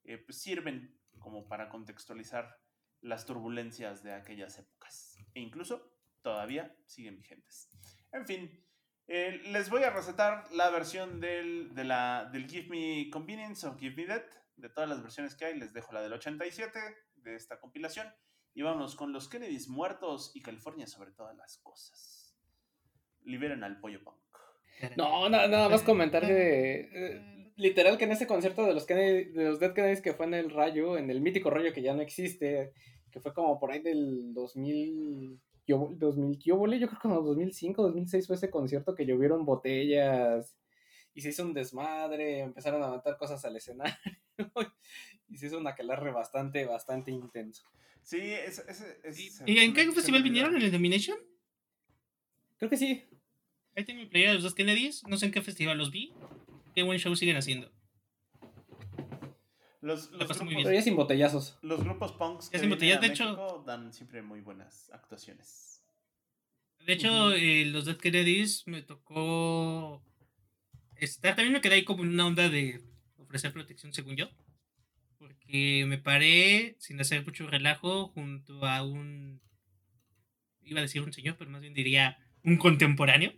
eh, pues sirven como para contextualizar las turbulencias de aquellas épocas. E incluso todavía siguen vigentes. En fin, eh, les voy a recetar la versión del, del Give Me Convenience o Give Me That. De todas las versiones que hay, les dejo la del 87 de esta compilación. Y vámonos con los Kennedys muertos y California sobre todas las cosas. Liberen al pollo punk. No, na- nada más comentar que. eh, literal que en ese concierto de los, Kennedy- de los Dead Kennedys que fue en el Rayo, en el mítico Rayo que ya no existe, que fue como por ahí del 2000. Yo, 2000 yo volé, yo creo que como 2005, 2006 fue ese concierto que llovieron botellas y se hizo un desmadre, empezaron a matar cosas al escenario y se hizo un aquelarre bastante, bastante intenso. Sí, es, es, es- ¿Y en qué festival vinieron? ¿En el Domination? Creo que sí. Ahí tengo mi playera de los dos Kennedys. No sé en qué festival los vi. Qué buen show siguen haciendo. Los, los muy grupos, Pero ya sin botellazos. los grupos punks que Ya sin botellas, a de hecho- dan siempre muy buenas actuaciones. De hecho, Ujú. eh, los Dead Kennedys me tocó estar. También me quedé ahí como en una onda de ofrecer protección, según yo. Porque me paré sin hacer mucho relajo junto a un. Iba a decir un señor, pero más bien diría un contemporáneo.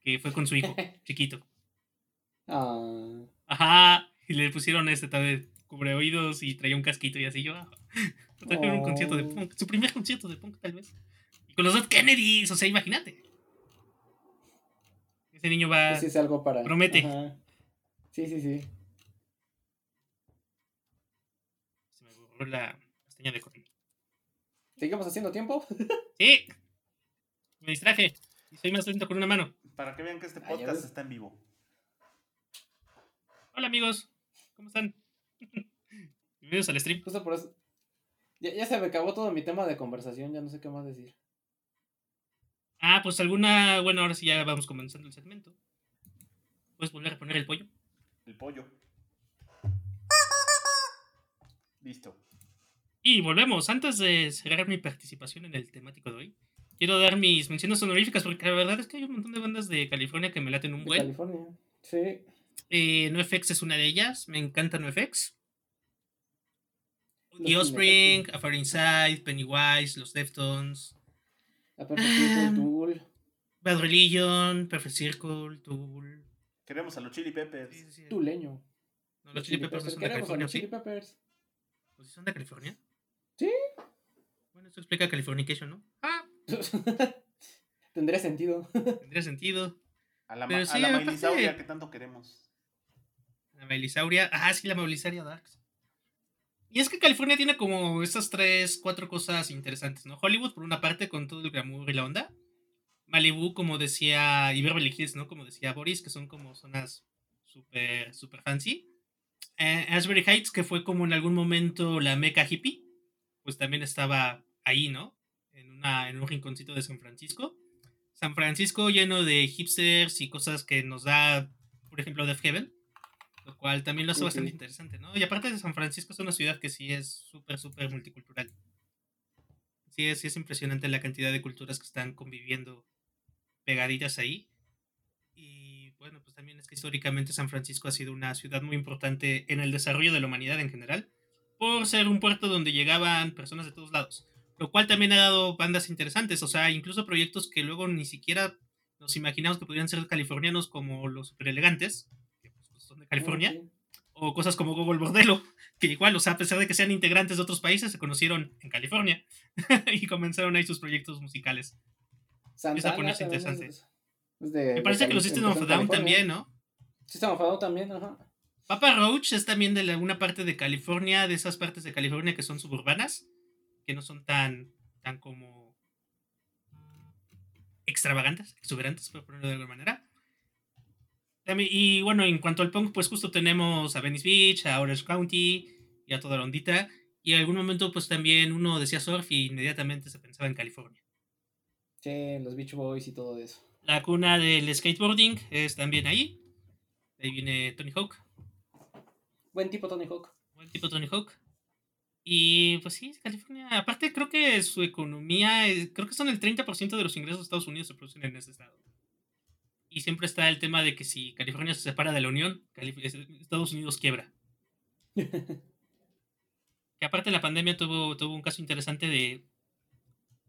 Que fue con su hijo, chiquito. Ah. Ajá. Y le pusieron este tal vez cubre oídos y traía un casquito y así yo. ah, trajeron un concierto de Oh. punk. Su primer concierto de punk, tal vez. Y con los Dead Kennedys, o sea, imagínate. Ese niño va. Sí, es algo para. Promete. Ajá. Sí, sí, sí. Se me borró la pestaña de corriente. ¿Seguimos haciendo tiempo? ¡Sí! Me distraje. Y soy más lento con una mano. Para que vean que este podcast está en vivo. Hola, amigos. ¿Cómo están? Bienvenidos al stream. Justo por eso. Ya, ya se me acabó todo mi tema de conversación, ya no sé qué más decir. Ah, pues alguna. Bueno, ahora sí ya vamos comenzando el segmento. ¿Puedes volver a poner el pollo? El pollo. Listo. Y volvemos. Antes de cerrar mi participación en el temático de hoy, quiero dar mis menciones honoríficas porque la verdad es que hay un montón de bandas de California que me laten un De buen. California. Sí. Eh, NoFX es una de ellas. Me encanta NoFX. The Offspring. A Far Inside, Pennywise, Los Deftones, Perfect. Tool. Bad Religion, Perfect Circle, Tool. Queremos a los Chili Peppers. Sí, sí, sí. Tuleño. No, los Chili Peppers no son de California, los ¿sí? Chili Peppers. ¿O sí son de California? Sí. Bueno, eso explica Californication, ¿no? Ah, Tendría sentido. tendría sentido. A la, Pero sí, la Mailisauria que tanto queremos. La Melisauria. Ah, sí, la Melisauria Darks. Y es que California tiene como esas tres, cuatro cosas interesantes, ¿no? Hollywood, por una parte, con todo el glamour y la onda. Malibu, como decía, y Beverly Hills, ¿no? Como decía Boris, que son como zonas súper, súper fancy. Eh, Ashbury Heights, que fue como en algún momento la meca hippie, pues también estaba ahí, ¿no? En, una, en un rinconcito de San Francisco. San Francisco lleno de hipsters y cosas que nos da, por ejemplo, Death Heaven. Lo cual también lo hace bastante interesante, ¿no? Y aparte de San Francisco es una ciudad que sí es súper, súper multicultural. Sí es, sí es impresionante la cantidad de culturas que están conviviendo pegaditas ahí. Y bueno, pues también es que históricamente San Francisco ha sido una ciudad muy importante en el desarrollo de la humanidad en general, por ser un puerto donde llegaban personas de todos lados. Lo cual también ha dado bandas interesantes, o sea, incluso proyectos que luego ni siquiera nos imaginamos que podrían ser californianos como los super elegantes, que pues, son de California, Sí. o cosas como Google Bordelo, que igual, o sea, a pesar de que sean integrantes de otros países, se conocieron en California y comenzaron ahí sus proyectos musicales. Santana ponerse también interesante. es- es de- Me parece de que los System of a Down California. también, ¿no? System of a Down también, ajá. Papa Roach es también de alguna parte de California, de esas partes de California que son suburbanas, que no son tan, tan como extravagantes, exuberantes, por ponerlo de alguna manera. Y bueno, en cuanto al punk, pues justo tenemos a Venice Beach, a Orange County y a toda la ondita. Y en algún momento, pues también uno decía surf y inmediatamente se pensaba en California. Sí, los Beach Boys y todo eso. La cuna del skateboarding es también ahí. Ahí viene Tony Hawk. Buen tipo Tony Hawk. Buen tipo Tony Hawk. Y pues sí, California. Aparte, creo que su economía, creo que son el 30% de los ingresos de Estados Unidos se producen en ese estado. Y siempre está el tema de que si California se separa de la Unión, Estados Unidos quiebra. que aparte la pandemia tuvo, tuvo un caso interesante de,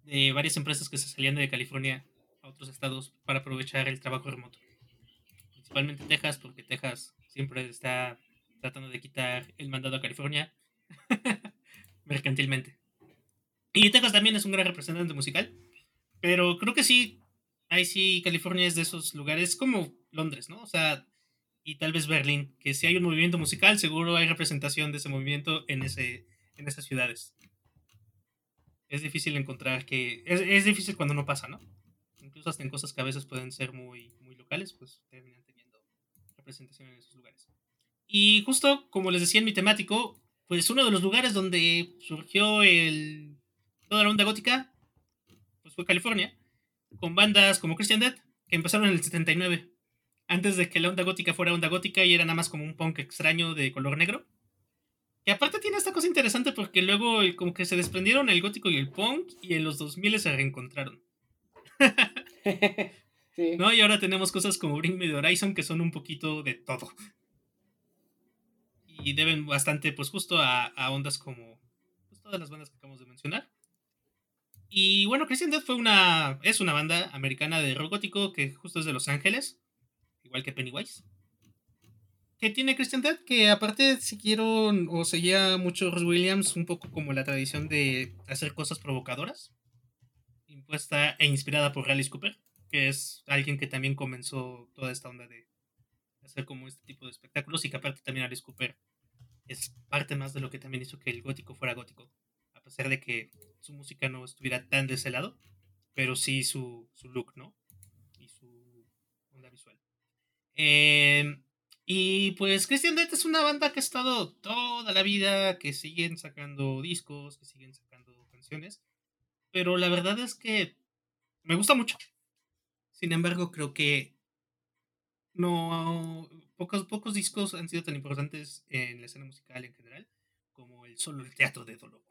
de varias empresas que se salían de California a otros estados para aprovechar el trabajo remoto. Principalmente Texas, porque Texas siempre está tratando de quitar el mandado a California mercantilmente. Y Texas también es un gran representante musical, pero creo que sí, ahí sí, California es de esos lugares como Londres, ¿no? O sea, y tal vez Berlín, que si hay un movimiento musical, seguro hay representación de ese movimiento en, ese, en esas ciudades. Es difícil encontrar que... Es, difícil cuando no pasa, ¿no? Incluso hasta en cosas que a veces pueden ser muy, muy locales, pues terminan teniendo representación en esos lugares. Y justo como les decía en mi temático, pues uno de los lugares donde surgió el, toda la onda gótica, pues fue California con bandas como Christian Death, que empezaron en el 79, antes de que la onda gótica fuera onda gótica y era nada más como un punk extraño de color negro. Que aparte tiene esta cosa interesante porque luego como que se desprendieron el gótico y el punk y en los 2000 se reencontraron. ¿No? Y ahora tenemos cosas como Bring Me the Horizon que son un poquito de todo. Y deben bastante, pues justo a, a ondas como pues, todas las bandas que acabamos de mencionar. Y bueno, Christian Death fue una, es una banda americana de rock gótico que justo es de Los Ángeles, igual que Pennywise. ¿Qué tiene Christian Death? Que aparte siguieron o seguía mucho Ross Williams un poco como la tradición de hacer cosas provocadoras, impuesta e inspirada por Alice Cooper, que es alguien que también comenzó toda esta onda de hacer como este tipo de espectáculos y que aparte también Alice Cooper es parte más de lo que también hizo que el gótico fuera gótico a pesar de que su música no estuviera tan de ese lado, pero sí su, su look, ¿no? Y su onda visual. Em, y pues Christian Death es una banda que ha estado toda la vida, que siguen sacando discos, que siguen sacando canciones, pero la verdad es que me gusta mucho. Sin embargo, creo que no pocos, pocos discos han sido tan importantes en la escena musical en general como el solo el teatro de dolor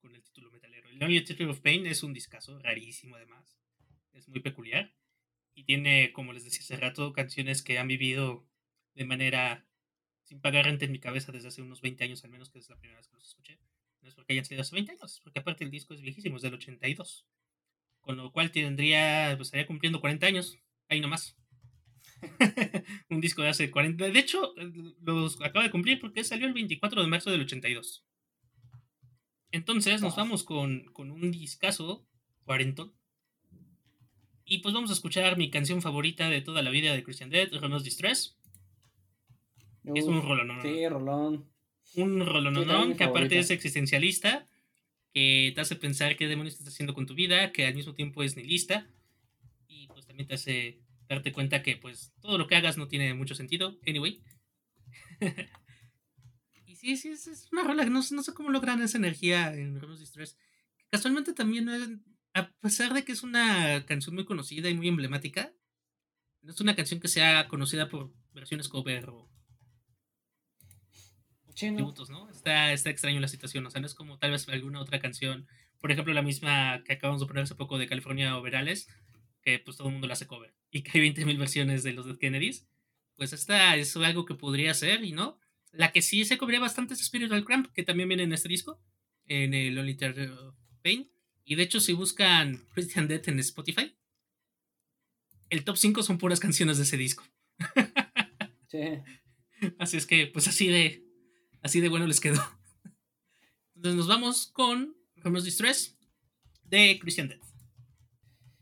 con el título metalero. El Only Theater of Pain es un discazo, rarísimo además. Es muy peculiar. Y tiene, como les decía hace rato, canciones que han vivido de manera sin pagar renta en mi cabeza desde hace unos 20 años al menos, que es la primera vez que los escuché. No es porque hayan sido hace 20 años, porque aparte el disco es viejísimo, es del 82. Con lo cual tendría, pues estaría cumpliendo 40 años, ahí nomás. un disco de hace 40. De hecho, los acaba de cumplir porque salió el 24 de marzo del 82. Entonces nos vamos con, un discazo, cuarentón. Y pues vamos a escuchar mi canción favorita de toda la vida de Christian Dead, Ronos Distress. es un rolón. Sí, rolón. Un rolón, que aparte es existencialista, que te hace pensar qué demonios estás haciendo con tu vida, que al mismo tiempo es nihilista. Y pues también te hace darte cuenta que pues todo lo que hagas no tiene mucho sentido. Anyway. sí, sí, es, una rola. No, no sé cómo logran esa energía en Ramos Distress. Casualmente también, a pesar de que es una canción muy conocida y muy emblemática, no es una canción que sea conocida por versiones cover o tributos, ¿no? Está, está extraño la situación, o sea, no es como tal vez alguna otra canción, por ejemplo, la misma que acabamos de poner hace poco de California Overales, que pues todo el mundo la hace cover, y que hay 20.000 versiones de los Dead Kennedys, pues esta es algo que podría ser, y no, la que sí se cubría bastante es Spiritual Cramp, que también viene en este disco, en el Only Pain. Y de hecho, si buscan Christian Death en Spotify, el top 5 son puras canciones de ese disco. Sí. Así es que, pues así de, así de bueno les quedó. Entonces nos vamos con Homeless Distress de Christian Death.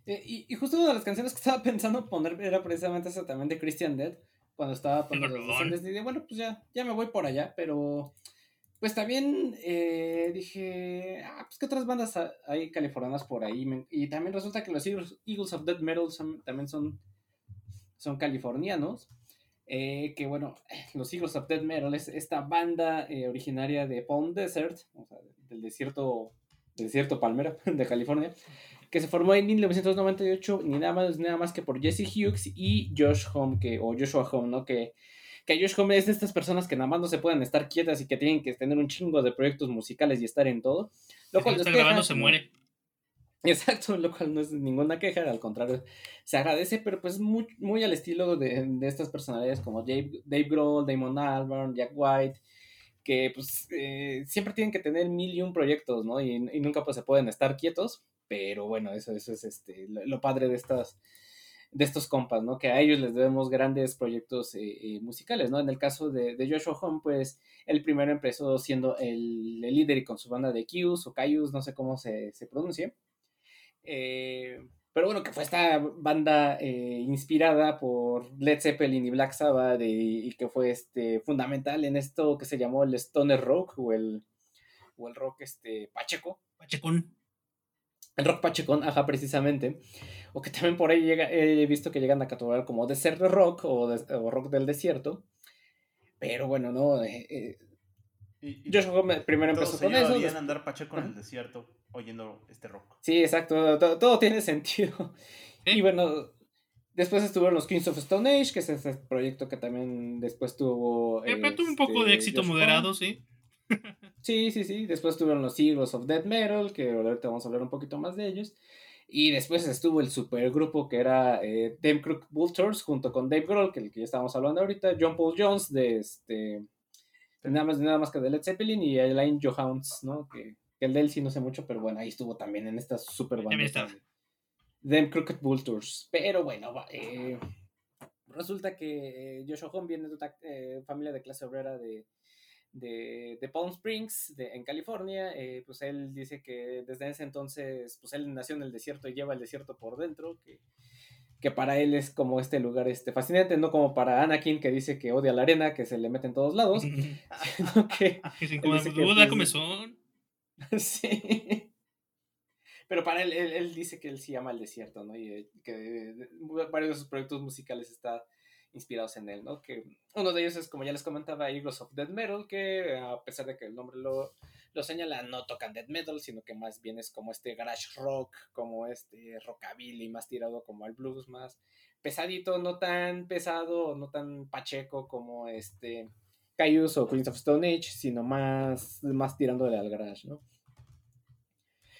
Eh, y, justo una de las canciones que estaba pensando poner era precisamente esa también de Christian Death cuando estaba Qué los rolón. Descendants, dije, bueno, pues ya, ya me voy por allá, pero pues también eh, dije, ah, pues qué otras bandas ha- hay californianas por ahí, y también resulta que los Eagles, of Death Metal son- también son, son californianos, eh, que bueno, los Eagles of Death Metal es esta banda eh, originaria de Palm Desert, o sea, del desierto, del desierto palmera de California, que se formó en 1998, ni nada más, nada más que por Jesse Hughes y Josh Home, que, o Joshua Home, ¿no? Que, que Josh Home es de estas personas que nada más no se pueden estar quietas y que tienen que tener un chingo de proyectos musicales y estar en todo. Lo cual está grabando, se muere. Exacto, lo cual no es ninguna queja, al contrario, se agradece, pero pues muy, muy al estilo de, de estas personalidades como Dave, Dave Grohl, Damon Albarn, Jack White, que pues eh, siempre tienen que tener mil y un proyectos, ¿no? Y, y nunca pues se pueden estar quietos, pero bueno, eso, eso es este, lo, padre de estas de estos compas, ¿no? Que a ellos les debemos grandes proyectos eh, eh, musicales, ¿no? En el caso de, de Joshua Home, pues el primero empezó siendo el, el líder y con su banda de Qs o Cayus, no sé cómo se, se pronuncia. Eh, pero bueno, que fue esta banda inspirada por Led Zeppelin y Black Sabbath y, que fue este, fundamental en esto que se llamó el Stoner Rock o el, o el rock este, pacheco. Rock pachecón, ajá, precisamente. O que también por ahí llega, he visto que llegan a catalogar como desert rock o, des- o rock del desierto. Pero bueno, no. eh, eh, Y, y primero empezó con eso. des- andar Pacheco en el desierto oyendo este rock. Sí, exacto, todo, todo tiene sentido. Sí. Y bueno, después estuvieron los Kings of Stone Age, que es ese proyecto que también después tuvo... Eh, pero tuvo un poco de este, éxito Josh moderado, Homme. sí. Sí, sí, sí. Después tuvieron los Heroes of Death Metal, que ahorita vamos a hablar un poquito más de ellos. Y después estuvo el supergrupo que era eh, Dave Crook Vultures junto con Dave Grohl, que el que ya estábamos hablando ahorita, John Paul Jones de este nada más nada más que de Led Zeppelin y Elaine Johannes, ¿no? Que, que el de él sí no sé mucho, pero bueno, ahí estuvo también en estas super bandas. Them Crooked Vultures. Pero bueno, eh, resulta que eh, Joshua Home viene de una eh, familia de clase obrera de, de, de Palm Springs, de, en California. eh, pues él dice que desde ese entonces, pues él nació en el desierto y lleva el desierto por dentro, que, que para él es como este lugar este, fascinante, no como para Anakin que dice que odia la arena, que se le mete en todos lados, sino que se dice que, Uh, da pues, comezón. sí. Pero para él, él, él dice que él sí ama el desierto, ¿no? Y eh, que eh, varios de sus proyectos musicales están inspirados en él, ¿no? Que uno de ellos es, como ya les comentaba, Eagles of Death Metal, que a pesar de que el nombre lo, lo señala, no tocan death metal, sino que más bien es como este garage rock, como este rockabilly, más tirado como al blues, más pesadito, no tan pesado, no tan pacheco como este Caius o Queens of Stone Age, sino más, más tirándole al garage, ¿no?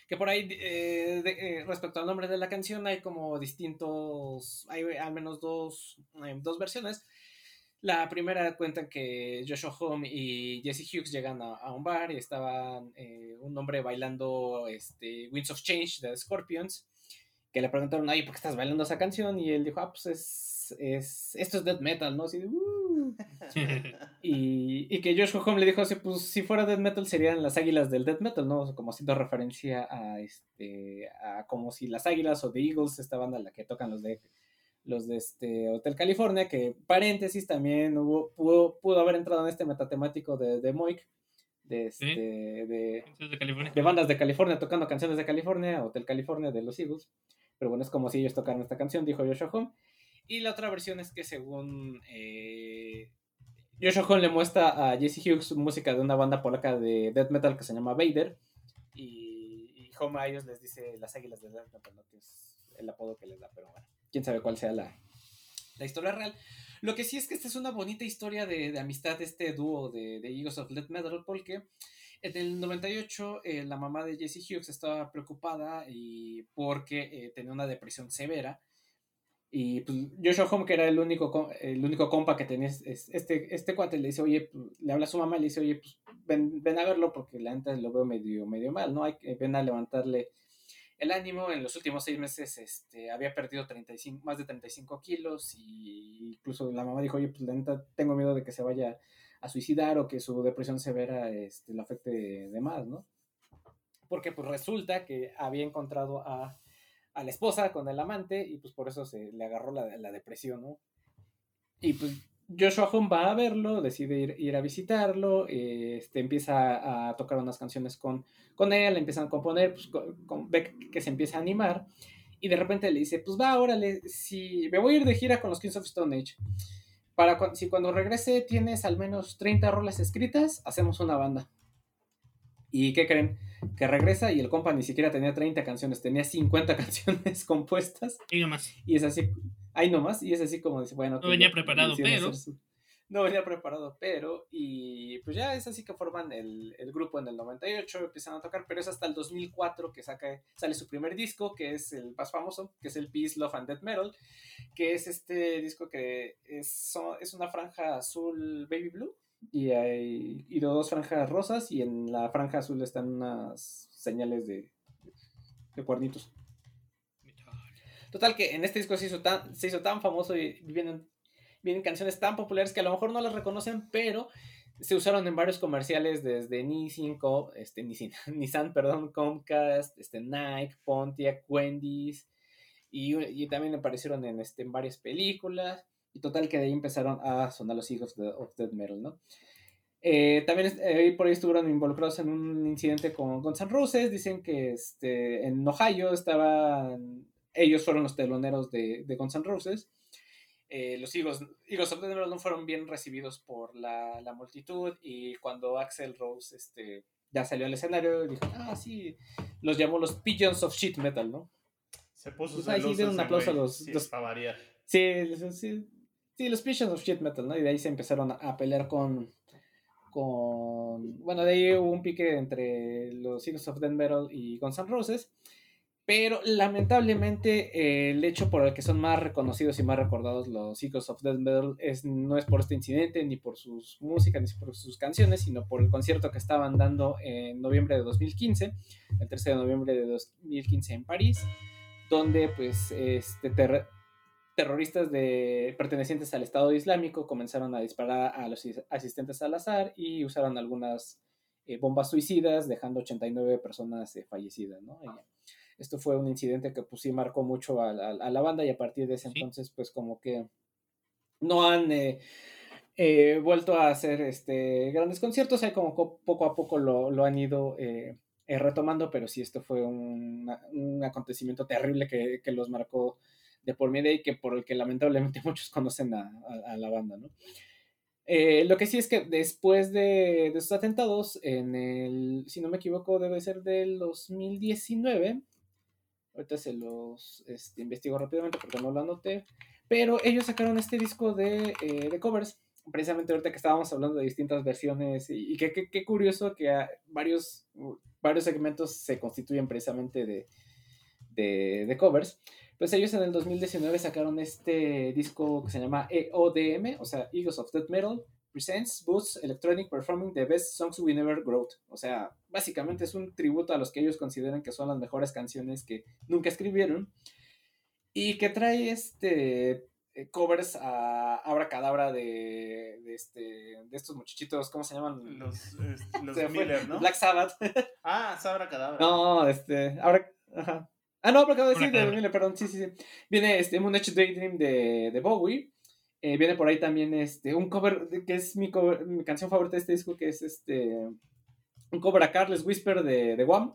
Que por ahí, eh, eh, respecto al nombre de la canción, hay como distintos, hay al menos dos, eh, dos versiones. La primera cuenta que Joshua Home y Jesse Hughes llegan a, un bar y estaban eh, un hombre bailando este, Winds of Change de Scorpions, que le preguntaron, ay, ¿por qué estás bailando esa canción? Y él dijo, ah, pues es, es esto es death metal, ¿no? Así de, "Uh". Y, y que Joshua Home le dijo así, pues si fuera death metal serían las águilas del death metal, ¿no? Como haciendo referencia a este, a como si las águilas o The Eagles, esta banda la que tocan los de los de este Hotel California, que paréntesis también hubo, pudo, pudo haber entrado en este metatemático de, de Moik, de, este, de, de de bandas de California tocando canciones de California, Hotel California de los Eagles. Pero bueno, es como si ellos tocaran esta canción, dijo Joshua Home. Y la otra versión es que según eh, Joshua Home le muestra a Jesse Hughes música de una banda polaca de death metal que se llama Vader. Y, y Home a ellos les dice las águilas de death metal, ¿no? que es el apodo que les da, pero bueno, quién sabe cuál sea la, la historia real. Lo que sí es que esta es una bonita historia de, de amistad de este dúo de, de Eagles of Death Metal, porque en el 98 eh, la mamá de Jesse Hughes estaba preocupada y porque eh, tenía una depresión severa. Y pues, Joshua Home, que era el único, co- el único compa que tenía, es- es- este, este cuate le dice, oye, pues, le habla a su mamá le dice, oye, pues ven, ven a verlo porque la neta lo veo medio, medio mal, ¿no? Hay ven a levantarle el ánimo. En los últimos seis meses este, había perdido 35, más de 35 kilos y incluso la mamá dijo, oye, pues la neta tengo miedo de que se vaya a suicidar o que su depresión severa este, lo afecte de más, ¿no? Porque pues resulta que había encontrado a, a la esposa con el amante y pues por eso se le agarró la, la depresión, ¿no? Y pues Joshua Home va a verlo, decide ir, ir a visitarlo, este, empieza a, tocar unas canciones con, con él, empiezan a componer, pues, con, ve que se empieza a animar y de repente le dice, pues va, órale, si me voy a ir de gira con los Kings of Stone Age. Para si cuando regrese tienes al menos 30 rolas escritas, hacemos una banda. ¿Y qué creen? Que regresa y el compa ni siquiera tenía 30 canciones, tenía 50 canciones compuestas. Y nomás. Y es así, ahí nomás, y es así como dice, bueno. No venía preparado, pero no venía preparado, pero, y pues ya es así que forman el, grupo en el 98, empiezan a tocar, pero es hasta el 2004 que saca, sale su primer disco, que es el más famoso, que es el Peace, Love and Death Metal, que es este disco que es, es una franja azul baby blue, y hay y dos franjas rosas, y en la franja azul están unas señales de, de cuernitos. Total que en este disco se hizo tan, se hizo tan famoso y vienen vienen canciones tan populares que a lo mejor no las reconocen, pero se usaron en varios comerciales desde Nissan, este, Nissan, perdón, Comcast, este, Nike, Pontiac, Wendy's, y, también aparecieron en, este, en varias películas, y total que de ahí empezaron a sonar los hijos de, of Dead Metal, ¿no? Eh, también eh, por ahí estuvieron involucrados en un incidente con Guns N' Roses, dicen que este, en Ohio estaban, ellos fueron los teloneros de, de Guns N' Roses, eh, los Eagles, Eagles of the no fueron bien recibidos por la, la, multitud y cuando Axel Rose este, ya salió al escenario dijo, ah, sí, los llamó los Pigeons of Shit Metal, ¿no? Se puso pues ahí un aplauso a los... Sí, los sí, sí, sí, los Pigeons of Shit Metal, ¿no? Y de ahí se empezaron a, pelear con, con... Bueno, de ahí hubo un pique entre los Eagles of Death Metal y Guns N' Roses. Pero lamentablemente eh, el hecho por el que son más reconocidos y más recordados los Eagles of Death Metal es, no es por este incidente, ni por sus músicas, ni por sus canciones, sino por el concierto que estaban dando en noviembre de 2015, el 13 de noviembre de 2015 en París, donde pues este, terroristas de, pertenecientes al Estado Islámico comenzaron a disparar a los asistentes al azar y usaron algunas eh, bombas suicidas, dejando 89 personas eh, fallecidas, ¿no? esto fue un incidente que pues sí marcó mucho a, la banda y a partir de ese entonces pues como que no han eh, eh, vuelto a hacer este, grandes conciertos, hay como poco a poco lo, han ido eh, retomando, pero sí esto fue un, acontecimiento terrible que, los marcó de por medio y que por el que lamentablemente muchos conocen a, la banda, ¿no? lo que sí es que después de, de esos atentados, en el, si no me equivoco, debe ser del 2019, Ahorita se los este, investigo rápidamente porque no lo anoté. Pero ellos sacaron este disco de, eh, covers, precisamente ahorita que estábamos hablando de distintas versiones y, qué curioso que varios, varios segmentos se constituyen precisamente de, de, covers. Pues ellos en el 2019 sacaron este disco que se llama EODM, o sea, Eagles of Death Metal, Presents Boots Electronic Performing the Best Songs We Never Wrote. O sea, básicamente es un tributo a los que ellos consideran que son las mejores canciones que nunca escribieron. Y que trae este eh, covers a Abra Cadabra de, de, este, de estos muchachitos, ¿cómo se llaman? Los, los Miller, ¿no? Black Sabbath. ah, es Abra Cadabra. No, este, Abra, ajá. Ah, no, Cadabra, sí, de Miller, perdón, sí, sí, sí. Viene este Moonage Daydream de, de Bowie. Eh, viene por ahí también este, un cover, que es mi, mi canción favorita de este disco, que es este un cover a Carles Whisper de, de Wham.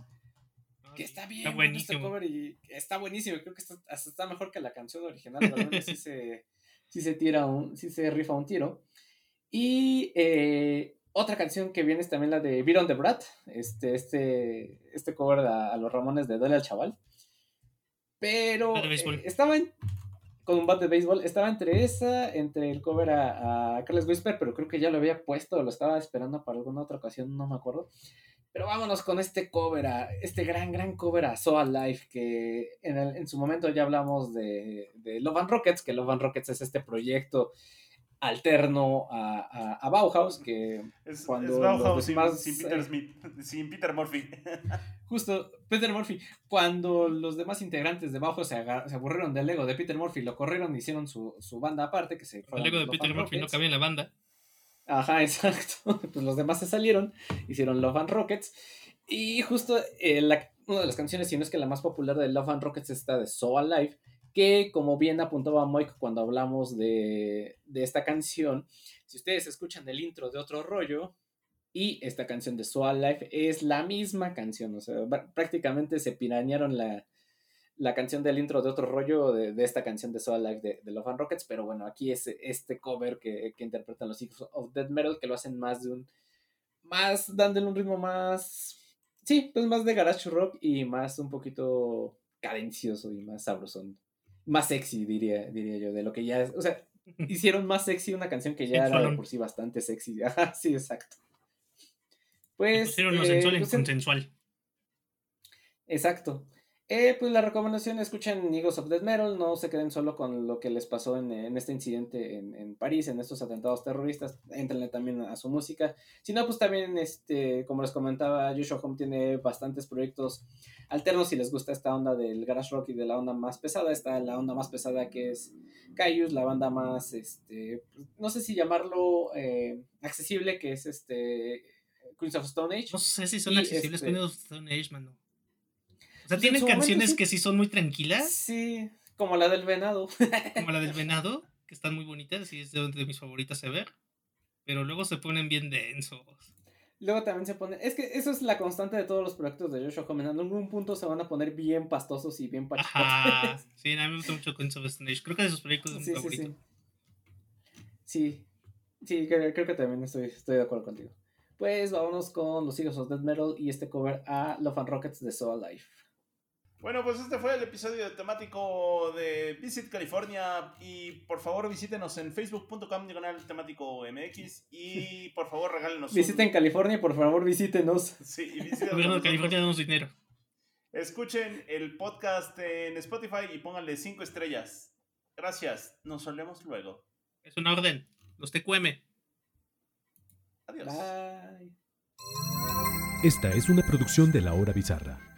Ah, que está bien, está buenísimo. Este cover y está buenísimo. Creo que está, hasta está mejor que la canción original. Realmente sí se, sí se tira un, sí se rifa un tiro. Y eh, otra canción que viene es también la de Beat on the Brat, este, este, este cover a, los Ramones de Dale al Chaval. Pero eh, estaba en, con un bat de béisbol. Estaba entre esa, entre el cover a, a Carles Whisper, pero creo que ya lo había puesto, lo estaba esperando para alguna otra ocasión, no me acuerdo. Pero vámonos con este cover, a, este gran, gran cover a So Alive, que en, en su momento ya hablamos de, de Love and Rockets, que Love and Rockets es este proyecto alterno a, a, Bauhaus, que es, cuando Bauhaus sin, Peter Smith, sin Peter Murphy. Justo, Peter Murphy, cuando los demás integrantes de Bauhaus se, se aburrieron del ego de Peter Murphy, lo corrieron y hicieron su, su banda aparte, que se El ego de Peter Murphy no cabía en la banda. Ajá, exacto. Pues los demás se salieron, hicieron Love and Rockets. Y justo eh, la, una de las canciones, si no es que la más popular de Love and Rockets, está de So Alive, que como bien apuntaba Mike cuando hablamos de, de esta canción, si ustedes escuchan el intro de otro rollo, y esta canción de Soul Life es la misma canción, o sea, prácticamente se pirañaron la, la canción del intro de otro rollo de, esta canción de Soul Life de, de, Love and Rockets, pero bueno, aquí es este cover que, que, interpretan los hijos of Dead Metal, que lo hacen más de un, más, dándole un ritmo más, sí, pues más de garage rock y más un poquito cadencioso y más sabrosón, más sexy, diría, diría yo, de lo que ya es, o sea, hicieron más sexy una canción que ya era de por sí bastante sexy, sí, exacto. Pues. Pusieron lo sensual en consensual. Exacto. Eh, pues la recomendación, escuchen Eagles of Death Metal, no se queden solo con lo que les pasó en, en este incidente en, en, París, en estos atentados terroristas, entrenle también a su música, sino pues también, este, como les comentaba, Joshua Home tiene bastantes proyectos alternos si les gusta esta onda del garage rock y de la onda más pesada, está la onda más pesada que es Caius, la banda más, este, no sé si llamarlo eh, accesible, que es este Queens of Stone Age. No sé si son accesibles este... Queens of Stone Age, mano. Sea, tienen canciones sí. que sí son muy tranquilas. Sí, como la del venado. como la del venado, que están muy bonitas y es de, de mis favoritas de ver. Pero luego se ponen bien densos. Luego también se pone. Es que eso es la constante de todos los proyectos de Joshua Homme. En algún punto se van a poner bien pastosos y bien pachicotes. Ajá. Sí, a mí me gusta mucho Queens of Age. Creo que de sus proyectos es sí, mi favorito. Sí, sí. sí. sí creo, creo, que también estoy, estoy de acuerdo contigo. Pues vámonos con los Eagles of Death Metal y este cover a Love and Rockets de Soul Life. Bueno, pues este fue el episodio temático de Visit California y por favor visítenos en facebook.com diagonal temático MX y por favor regálenos. Visiten un... California y por favor visítenos. Sí, y visítenos. Gobierno de California danos dinero. Escuchen el podcast en Spotify y pónganle 5 estrellas. Gracias, nos solemos luego. Es una orden, los TQM. Adiós. Bye. Esta es una producción de La Hora Bizarra.